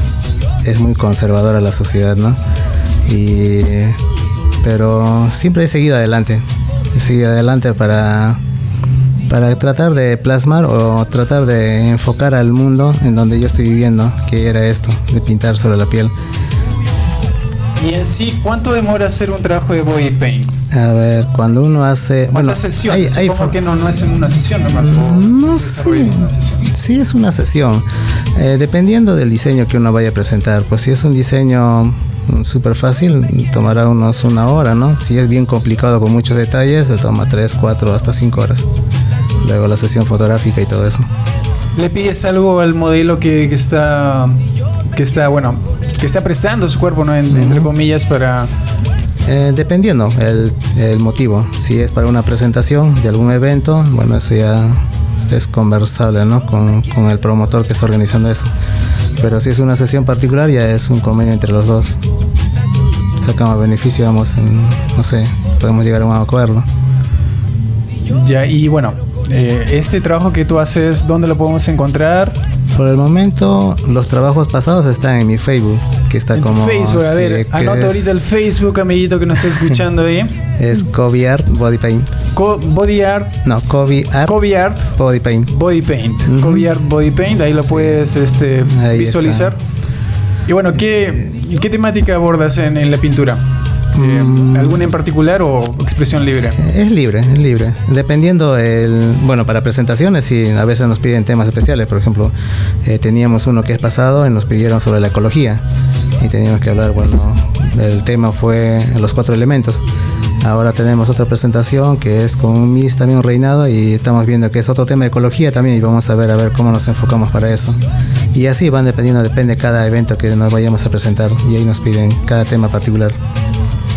M: es muy conservadora la sociedad, ¿no? Y, pero siempre he seguido adelante. Seguido adelante para, para tratar de plasmar o tratar de enfocar al mundo en donde yo estoy viviendo, que era esto, de pintar sobre la piel.
C: Y en sí, ¿cuánto demora hacer un trabajo de body paint?
M: A ver, cuando uno hace... Bueno,
C: ¿Cuántas sesiones?
M: hay- for-
C: que no, no es en una sesión nomás.
M: No sé.
C: sesión.
M: Sí, es una sesión. Eh, dependiendo del diseño que uno vaya a presentar. Pues si es un diseño súper fácil, tomará unos una hora, ¿no? Si es bien complicado con muchos detalles, se toma 3, 4, hasta 5 horas. luego la sesión fotográfica y todo eso.
C: ¿Le pides algo al modelo que, que está, que está, bueno, que está prestando su cuerpo, ¿no? En- entre comillas, para...
M: Eh, dependiendo el, el motivo. Si es para una presentación de algún evento, bueno, eso ya es conversable ¿no? con, con el promotor que está organizando eso. Pero si es una sesión particular, ya es un convenio entre los dos. Sacamos beneficio, vamos, en, no sé, podemos llegar a un acuerdo.
C: Ya, y bueno, eh, este trabajo que tú haces, ¿dónde lo podemos encontrar?
M: Por el momento, los trabajos pasados están en mi Facebook, que está
C: En
M: como.
C: Facebook, a
M: sí,
C: ver, anota ahorita el Facebook, amiguito que nos está escuchando ahí.
M: Es Art Body Paint.
C: Co- body Art.
M: No, Kobe Art.
C: Kobe Art.
M: Body Paint.
C: Body Paint. Kobe Art Body Paint, ahí lo puedes este,
M: Ahí
C: visualizar. Y bueno, ¿qué, qué temática abordas en, en la pintura? Eh,
M: Mm.
C: ¿Alguna en particular o expresión libre?
M: Es libre, es libre. Dependiendo el, bueno, para presentaciones sí, a veces nos piden temas especiales. Por ejemplo, eh, teníamos uno que es pasado y nos pidieron sobre la ecología y teníamos que hablar, bueno, el tema fue los cuatro elementos. Ahora tenemos otra presentación que es con un Miss también un reinado y estamos viendo que es otro tema de ecología también y vamos a ver a ver cómo nos enfocamos para eso. Y así van dependiendo, depende de cada evento que nos vayamos a presentar y ahí nos piden cada tema particular.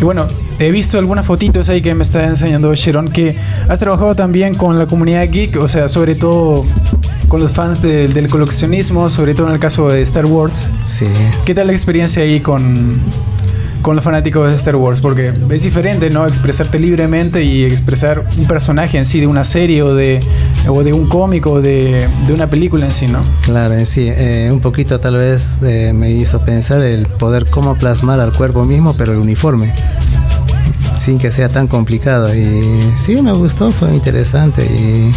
C: Y bueno, he visto algunas fotitos ahí que me está enseñando Sharon que has trabajado también con la comunidad geek, o sea, sobre todo con los fans de- del coleccionismo, sobre todo en el caso de Star Wars.
M: Sí.
C: ¿Qué tal la experiencia ahí con, con los fanáticos de Star Wars? Porque es diferente, ¿no? Expresarte libremente y expresar un personaje en sí, de una serie o de, o de un cómic o de, de una película en sí, ¿no?
M: Claro, en sí, eh, un poquito tal vez eh, me hizo pensar el poder cómo plasmar al cuerpo mismo, pero el uniforme, sin que sea tan complicado. Y sí, me gustó, fue interesante y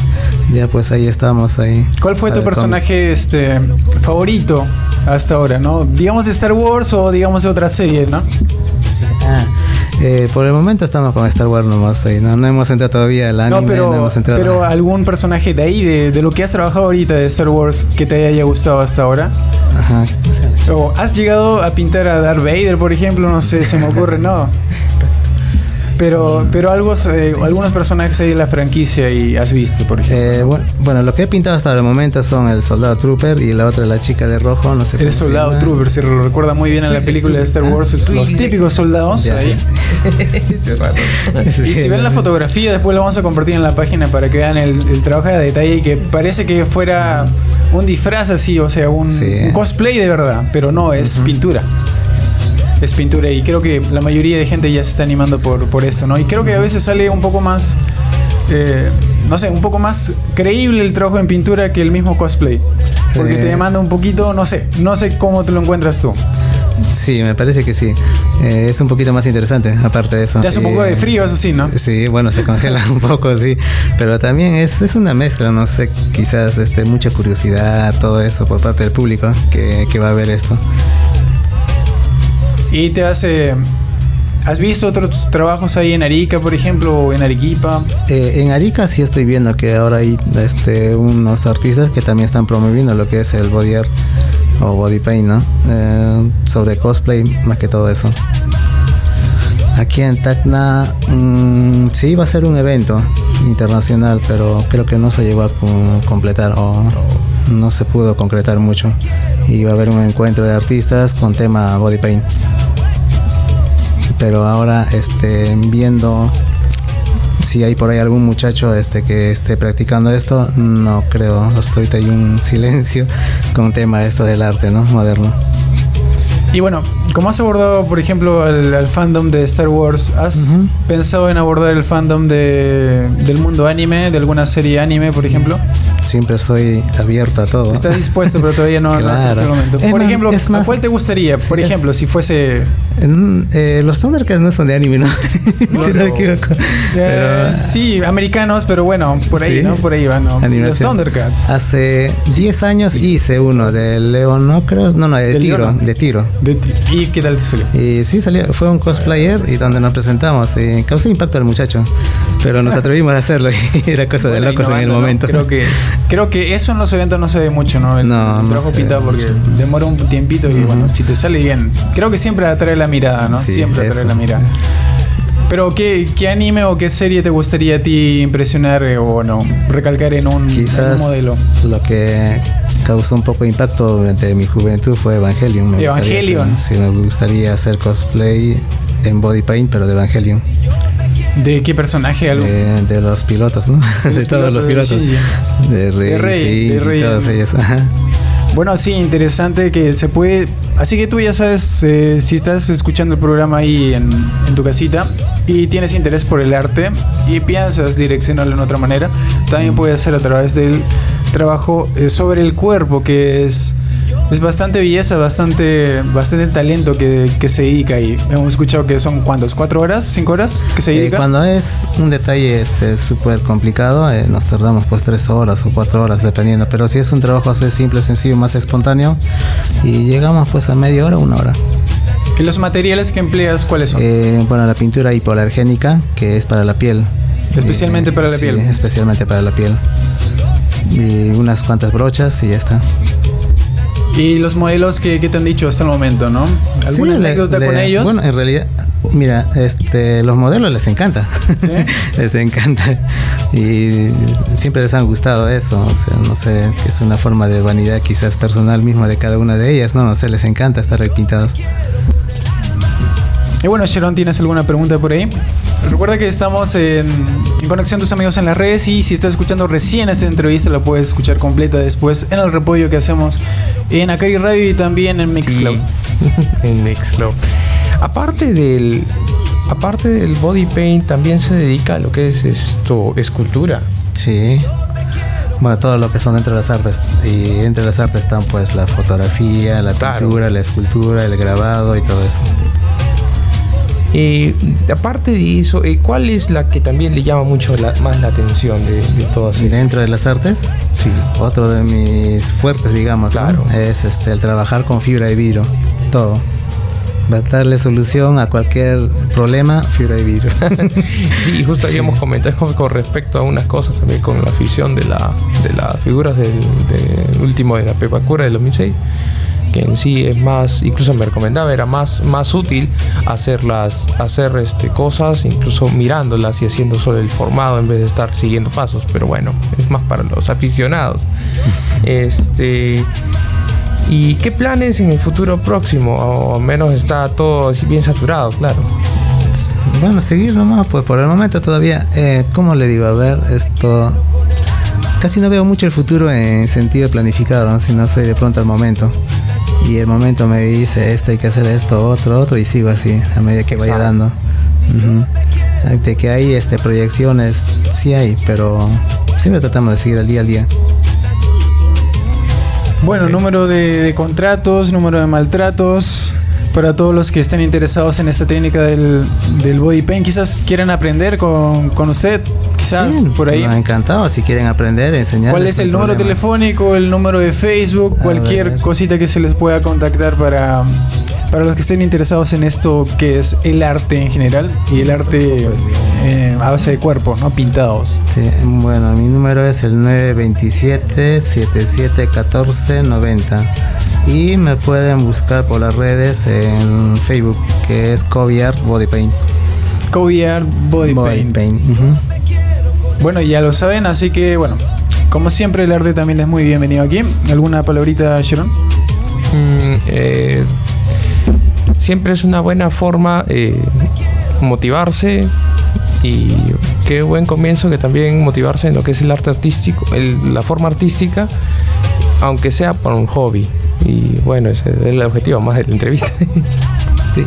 M: ya pues ahí estamos ahí.
C: ¿Cuál fue tu personaje este, favorito hasta ahora, no? Digamos de Star Wars o digamos de otra serie, ¿no?
M: Ah, eh, por el momento estamos con Star Wars nomás ahí, no, no hemos entrado todavía al anime,
C: No,
M: no,
C: pero,
M: hemos entrado.
C: pero algún personaje de ahí, de, de lo que has trabajado ahorita de Star Wars, que te haya gustado hasta ahora.
M: Ajá.
C: O has llegado a pintar a Darth Vader, por ejemplo, no sé, se me ocurre, no. Pero, pero algo, eh, algunos personajes ahí de la franquicia y has visto, por ejemplo.
M: Eh, bueno, bueno, lo que he pintado hasta el momento son el soldado trooper y la otra la chica de rojo, no sé
C: El
M: se
C: soldado
M: llama.
C: Trooper, se lo recuerda muy bien en la película de Star Wars, los típicos soldados
M: Ya.
C: ahí. Y si ven la fotografía, después la vamos a compartir en la página para que vean el, el trabajo de detalle y que parece que fuera un disfraz así, o sea, un, un cosplay de verdad, pero no, es pintura. Es pintura y creo que la mayoría de gente ya se está animando por, por esto, ¿no? Y creo que a veces sale un poco más, eh, no sé, un poco más creíble el trabajo en pintura que el mismo cosplay. Porque te
M: Eh.
C: demanda un poquito, no sé, no sé cómo te lo encuentras tú.
M: Sí, me parece que sí. Eh, es un poquito más interesante, aparte de eso.
C: Te hace un poco
M: Eh,
C: de frío, eso sí, ¿no?
M: Sí, bueno, se congela un poco, sí. Pero también es, es una mezcla, no sé, quizás este, mucha curiosidad, todo eso por parte del público que, que va a ver esto.
C: Y te hace... ¿Has visto otros trabajos ahí en Arica, por ejemplo, o en Arequipa?
M: Eh, en Arica sí estoy viendo que ahora hay este, unos artistas que también están promoviendo lo que es el body art o body paint, ¿no? Eh, sobre cosplay, más que todo eso. Aquí en Tacna mm, sí va a ser un evento internacional, pero creo que no se llegó a completar o no se pudo concretar mucho. Y a haber un encuentro de artistas con tema body paint. Pero ahora este, viendo si hay por ahí algún muchacho este que esté practicando esto, no creo. Hasta ahorita hay un silencio con tema esto del arte, ¿no? Moderno.
C: Y bueno, ¿cómo has abordado, por ejemplo, al fandom de Star Wars? ¿Has pensado en abordar el fandom de, del mundo anime, de alguna serie anime, por ejemplo?
M: Siempre soy abierto a todo.
C: Estás dispuesto, pero todavía no, no ha surgido el
M: Claro.
C: momento.
M: Es
C: Por
M: más-
C: ejemplo,
M: es
C: ¿a
M: más-
C: cuál te gustaría? Por
M: es-
C: ejemplo, si fuese...
M: Eh, los Thundercats no son de anime, ¿no? si no me equivoco.
C: Eh, sí, americanos, pero bueno, por ahí,
M: Sí.
C: ¿no? Por ahí van, ¿no? Los. Thundercats.
M: Hace 10 años hice uno de León, no creo, no, no, de
C: ¿De
M: tiro,
C: León?
M: de tiro.
C: ¿Y qué tal te salió?
M: Y sí, salió, fue un cosplayer y donde nos presentamos y causó impacto al muchacho, pero nos atrevimos a hacerlo y era cosa de
C: Bueno,
M: locos en el
C: innovando, ¿no?
M: momento.
C: Creo que, creo que eso en los eventos no se ve mucho, ¿no? El,
M: No,
C: el
M: no
C: trabajo
M: ve
C: pintado porque demora un tiempito y bueno, si te sale bien. Creo que siempre atrae la mirada, ¿no?
M: Sí,
C: siempre atrae
M: eso.
C: la mirada. Pero ¿qué, qué anime o qué serie te gustaría a ti impresionar eh, o no recalcar en un, en un
M: Quizás
C: modelo?
M: lo que causó un poco de impacto durante mi juventud fue Evangelion. Me
C: Evangelion.
M: hacer- sí, me gustaría hacer cosplay en body paint, pero de Evangelion.
C: ¿De qué personaje? Algo?
M: De, de los pilotos, ¿no?
C: De
M: todos los
C: pilotos de
M: Rey,
C: De Rey, de Rey.
M: todos ellos. ajá.
C: Bueno, sí, interesante que se puede... Así que tú ya sabes, eh, si estás escuchando el programa ahí en, en tu casita y tienes interés por el arte y piensas direccionarlo en otra manera, también puedes hacer a través del trabajo eh, sobre el cuerpo, que es, es bastante belleza, bastante, bastante talento que, que se dedica ahí. Hemos escuchado que son cuántos, cuatro horas, cinco horas que se
M: Eh,
C: dedica.
M: cuando es un detalle este súper complicado, eh, nos tardamos pues tres horas o cuatro horas dependiendo. Pero si es un trabajo así simple, sencillo, más espontáneo, y llegamos pues a media hora, una hora.
C: ¿Y los materiales que empleas cuáles son?
M: Eh, bueno, la pintura hipoalergénica, que es para la piel.
C: Especialmente para la
M: sí,
C: piel.
M: Especialmente para la piel. Y unas cuantas brochas y ya está.
C: Y los modelos que, que te han dicho hasta el momento, ¿no? ¿Alguna
M: Sí,
C: anécdota
M: le-
C: con ellos?
M: Bueno, en realidad, mira, este, los modelos les encanta. les encanta. Y siempre les han gustado eso. O sea, no sé, es una forma de vanidad quizás personal mismo de cada una de ellas, ¿no? No sé, les encanta estar repintados.
C: Y bueno, Sharon, ¿tienes alguna pregunta por ahí? Recuerda que estamos en, en conexión tus amigos en las redes y si estás escuchando recién esta entrevista la puedes escuchar completa después en el repollo que hacemos en Acari Radio y también en Mixcloud.
N: en Mixcloud. Aparte del aparte del body paint también se dedica a lo que es esto escultura.
M: Sí. Bueno, todo lo que son dentro de las artes. Y entre las artes están pues la fotografía, la pintura, la escultura, el grabado y todo eso.
N: Eh, aparte de eso, eh, ¿cuál es la que también le llama mucho la- más la atención de, de todas?
M: Dentro de las artes,
N: sí.
M: otro de mis fuertes, digamos, ¿no? es este el trabajar con fibra de vidrio. Todo. Va a darle solución a cualquier problema, fibra de vidrio.
N: Sí, justo habíamos comentado con, respecto a unas cosas también con la afición de, la, de las figuras del, del último de la Pepa Cura del 2006, que en sí es más, incluso me recomendaba, era más, más útil hacerlas, hacer este, cosas, incluso mirándolas y haciendo solo el formado en vez de estar siguiendo pasos, pero bueno, es más para los aficionados. Este. ¿Y qué planes en el futuro próximo? O al menos está todo así bien saturado, claro.
M: Bueno, seguir nomás, pues por el momento todavía, eh, ¿cómo le digo? A ver, esto... Casi no veo mucho el futuro en sentido planificado, ¿no? si no soy de pronto al momento. Y el momento me dice esto, hay que hacer esto, otro, otro, y sigo así, a medida que vaya
N: Exacto.
M: dando. De que hay este, proyecciones, sí hay, pero siempre tratamos de seguir al día al día.
C: Bueno, número de, de contratos, número de maltratos. Para todos los que estén interesados en esta técnica del, del body paint, quizás quieran aprender con, con usted, quizás
M: Sí,
C: por ahí.
M: me ha encantado, si quieren aprender, enseñarles.
C: ¿Cuál es el número
M: problema.
C: telefónico, el número de Facebook,
M: A
C: cualquier
M: ver.
C: cosita que se les pueda contactar para, para los que estén interesados en esto que es el arte en general y el arte eh, a base de cuerpo, ¿no? Pintados.
M: Sí, bueno, mi número es el 927-7714-90 y me pueden buscar por las redes en Facebook que es Kobe Art Body Paint.
C: Kobe Art Body, Paint.
M: ujú.
C: Bueno, ya lo saben, así que bueno, como siempre el arte también es muy bienvenido aquí. ¿Alguna palabrita, Sharon?
N: Mm, eh, siempre es una buena forma eh, motivarse y qué buen comienzo que también motivarse en lo que es el arte artístico, el- la forma artística, aunque sea por un hobby. Y bueno, ese es el objetivo más de la entrevista. sí.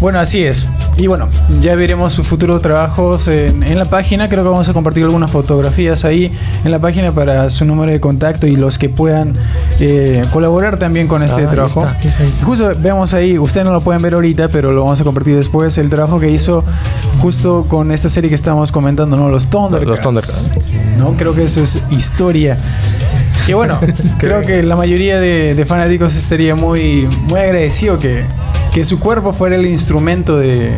C: Bueno, así es. Y bueno, ya veremos sus futuros trabajos en, en la página. Creo que vamos a compartir algunas fotografías ahí en la página para su número de contacto y los que puedan eh, colaborar también con este
N: Ah,
C: trabajo.
N: ahí está, ahí está.
C: Justo vemos ahí, ustedes no lo pueden ver ahorita, pero lo vamos a compartir después. El trabajo que hizo justo con esta serie que estamos comentando, ¿no? Los Thundercats.
N: Los Thundercats.
C: ¿no? Creo que eso es historia. Que bueno, creo que la mayoría de, fanáticos estaría muy, muy agradecido que, que su cuerpo fuera el instrumento de,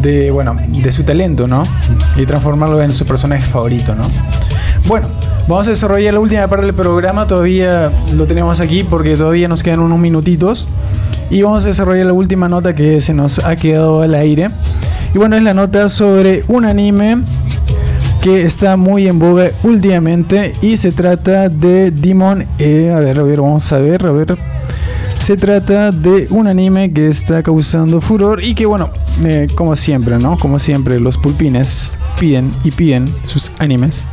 C: de, bueno, de su talento, ¿no? Y transformarlo en su personaje favorito, ¿no? Bueno, vamos a desarrollar la última parte del programa, todavía lo tenemos aquí porque todavía nos quedan unos minutitos. Y vamos a desarrollar la última nota que se nos ha quedado al aire. Y bueno, es la nota sobre un anime que está muy en boga últimamente y se trata de Demon e. A ver, a ver, vamos a ver, a ver. Se trata de un anime que está causando furor y que bueno, eh, como siempre, ¿no? Como siempre, los pulpines piden y piden sus animes.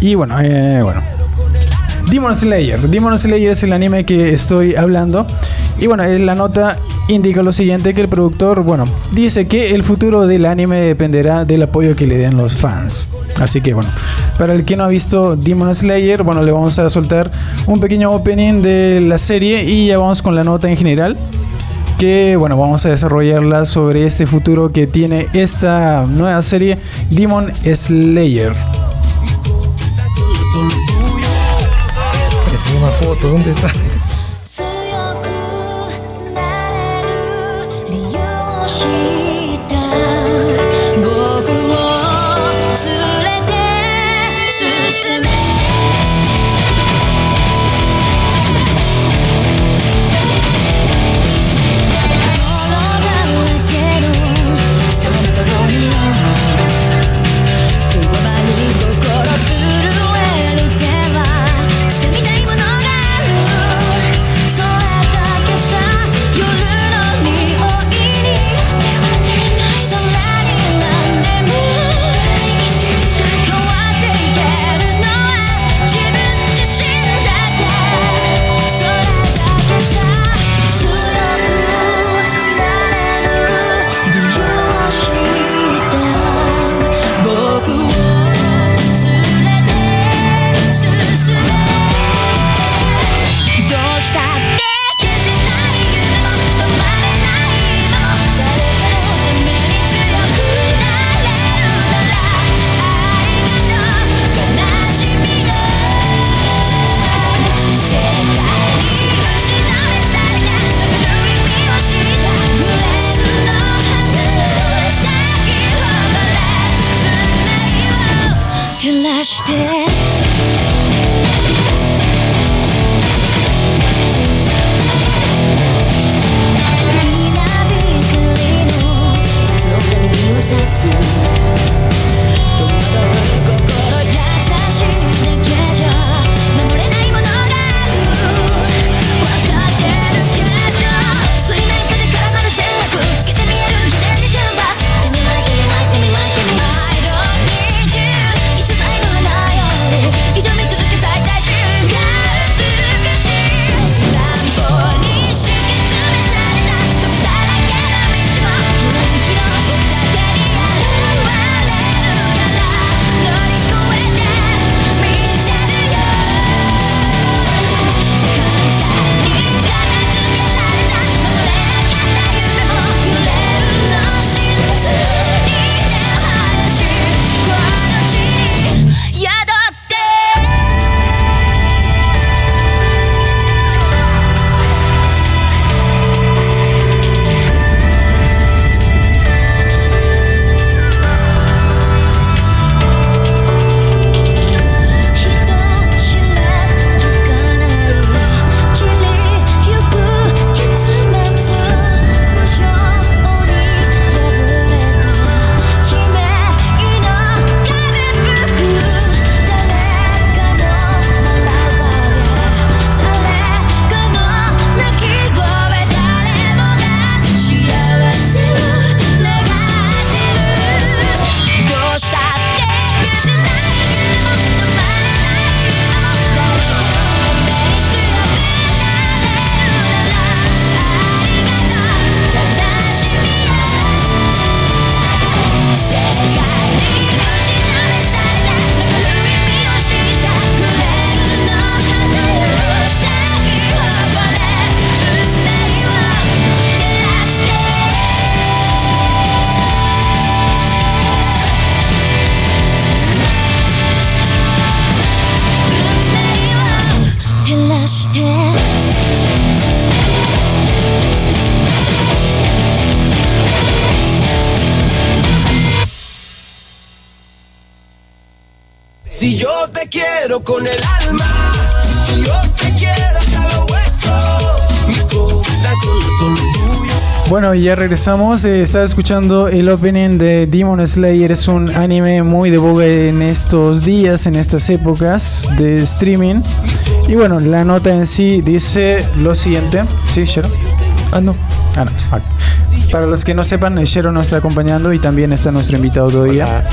C: Y bueno, eh, bueno. Demon Slayer. Demon Slayer es el anime que estoy hablando. Y bueno, eh, la nota indica lo siguiente que el productor, bueno, dice que el futuro del anime dependerá del apoyo que le den los fans. Así que bueno, para el que no ha visto Demon Slayer, bueno, le vamos a soltar un pequeño opening de la serie y ya vamos con la nota en general. Que bueno, vamos a desarrollarla sobre este futuro que tiene esta nueva serie Demon Slayer.
L: Una foto, ¿dónde está?
C: Y ya regresamos. Eh, estaba escuchando el opening de Demon Slayer. Es un anime muy de boga en estos días, en estas épocas de streaming. Y bueno, la nota en sí dice lo siguiente. ¿Sí, Shero?
L: Ah, no.
C: Ah, no. ok. Para los que no sepan, Shero nos está acompañando y también está nuestro invitado todavía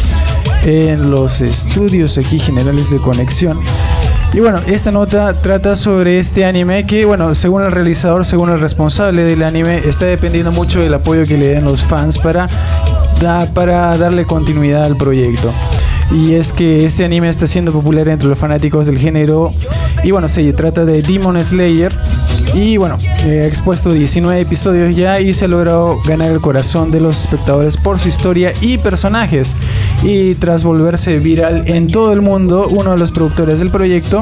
C: en los estudios aquí generales de conexión. Y bueno, esta nota trata sobre este anime que, bueno, según el realizador, según el responsable del anime, está dependiendo mucho del apoyo que le den los fans para, da- para darle continuidad al proyecto. Y es que este anime está siendo popular entre los fanáticos del género. Y bueno, se trata de Demon Slayer. Y bueno, ha expuesto 19 episodios ya y se logrado ganar el corazón de los espectadores por su historia y personajes. Y tras volverse viral en todo el mundo, uno de los productores del proyecto,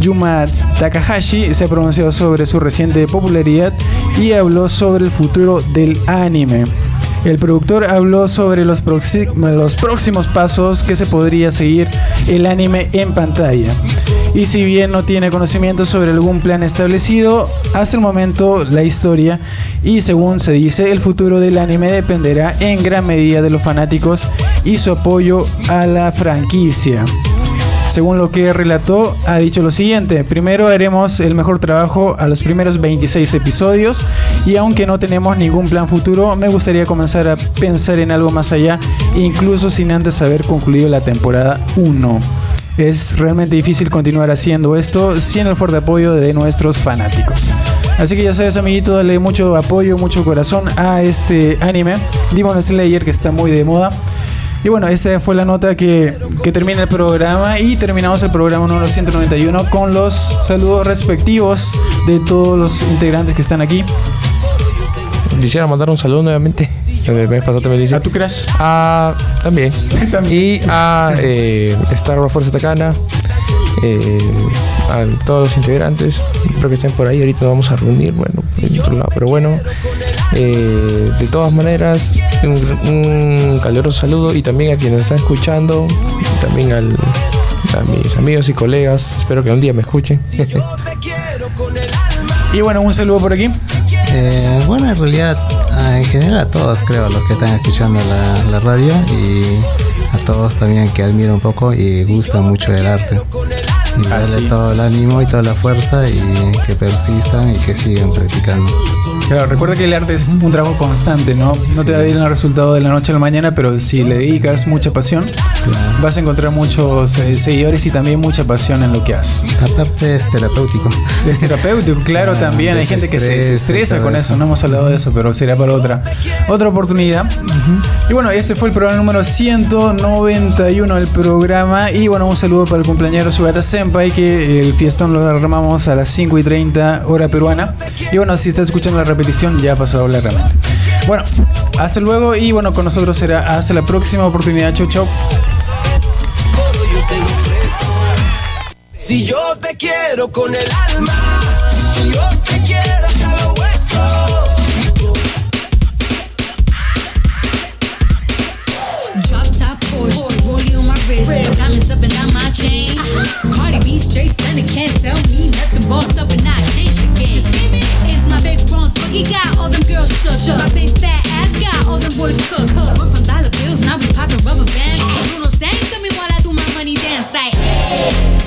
C: Yuma Takahashi, se ha pronunciado sobre su reciente popularidad y habló sobre el futuro del anime. El productor habló sobre los, próximos pasos que se podría seguir el anime en pantalla. Y si bien no tiene conocimiento sobre algún plan establecido, hasta el momento la historia y según se dice, el futuro del anime dependerá en gran medida de los fanáticos y su apoyo a la franquicia. Según lo que relató, ha dicho lo siguiente. Primero haremos el mejor trabajo a los primeros 26 episodios y aunque no tenemos ningún plan futuro, me gustaría comenzar a pensar en algo más allá, incluso sin antes haber concluido la temporada 1. Es realmente difícil continuar haciendo esto sin el fuerte apoyo de nuestros fanáticos. Así que ya sabes, amiguito, dale mucho apoyo, mucho corazón a este anime, Demon Slayer, que está muy de moda. Y bueno, esta fue la nota que, que termina el programa y terminamos el programa número 191 con los saludos respectivos de todos los integrantes que están aquí.
L: Quisiera mandar un saludo nuevamente. El mes pasado también dice.
C: ¿A tu crush?
L: A, también. Y a eh, Star Wars Fuerza Tacana. eh, a todos los integrantes. Espero que estén por ahí. Ahorita nos vamos a reunir. Bueno, en otro lado. Pero bueno. Eh, de todas maneras, un, un caluroso saludo. Y también a quienes están escuchando. y También al, a mis amigos y colegas. Espero que un día me escuchen.
C: Y bueno, un saludo por aquí.
M: Eh, bueno, en realidad, ah, en general a todos creo, los que están escuchando la, la radio y a todos también que admiro un poco y gustan mucho el arte. Y
C: Ah,
M: darle
C: sí.
M: todo el ánimo y toda la fuerza y que persistan y que sigan practicando.
C: Claro, recuerda que el arte es un trabajo constante, ¿no? No te va a ir el resultado de la noche a la mañana, pero si le dedicas mucha pasión, vas a encontrar muchos eh, seguidores y también mucha pasión en lo que haces.
M: Aparte es terapéutico.
C: Es terapéutico, claro,
M: Ah,
C: también. Hay gente que se
M: todo
C: con eso.
M: eso.
C: No hemos hablado de eso, pero será para otra, otra oportunidad. Y bueno, este fue el programa número 191 del programa. Y bueno, un saludo para el cumpleañero Sugata Senpai, que el fiestón lo armamos a las 5 y 30 hora peruana. Y bueno, si está escuchando la repetición, ya ha pasado la realmente. Bueno, hasta luego y bueno, con nosotros será hasta la próxima oportunidad. Chau, chau.
D: Si yo te quiero con el alma, si yo te quiero hasta los huesos.
O: Drop top Porsche, rollie on my wrist, diamonds up and down my chain. Cardi B straight stunning, can't tell me nothing. Bossed up and I changed the game. Boogie got all them girls shook. My big fat ass got all them boys cook. Went from dollar bills, now we popping rubber bands. Bruno sang to me while I do my money dance like.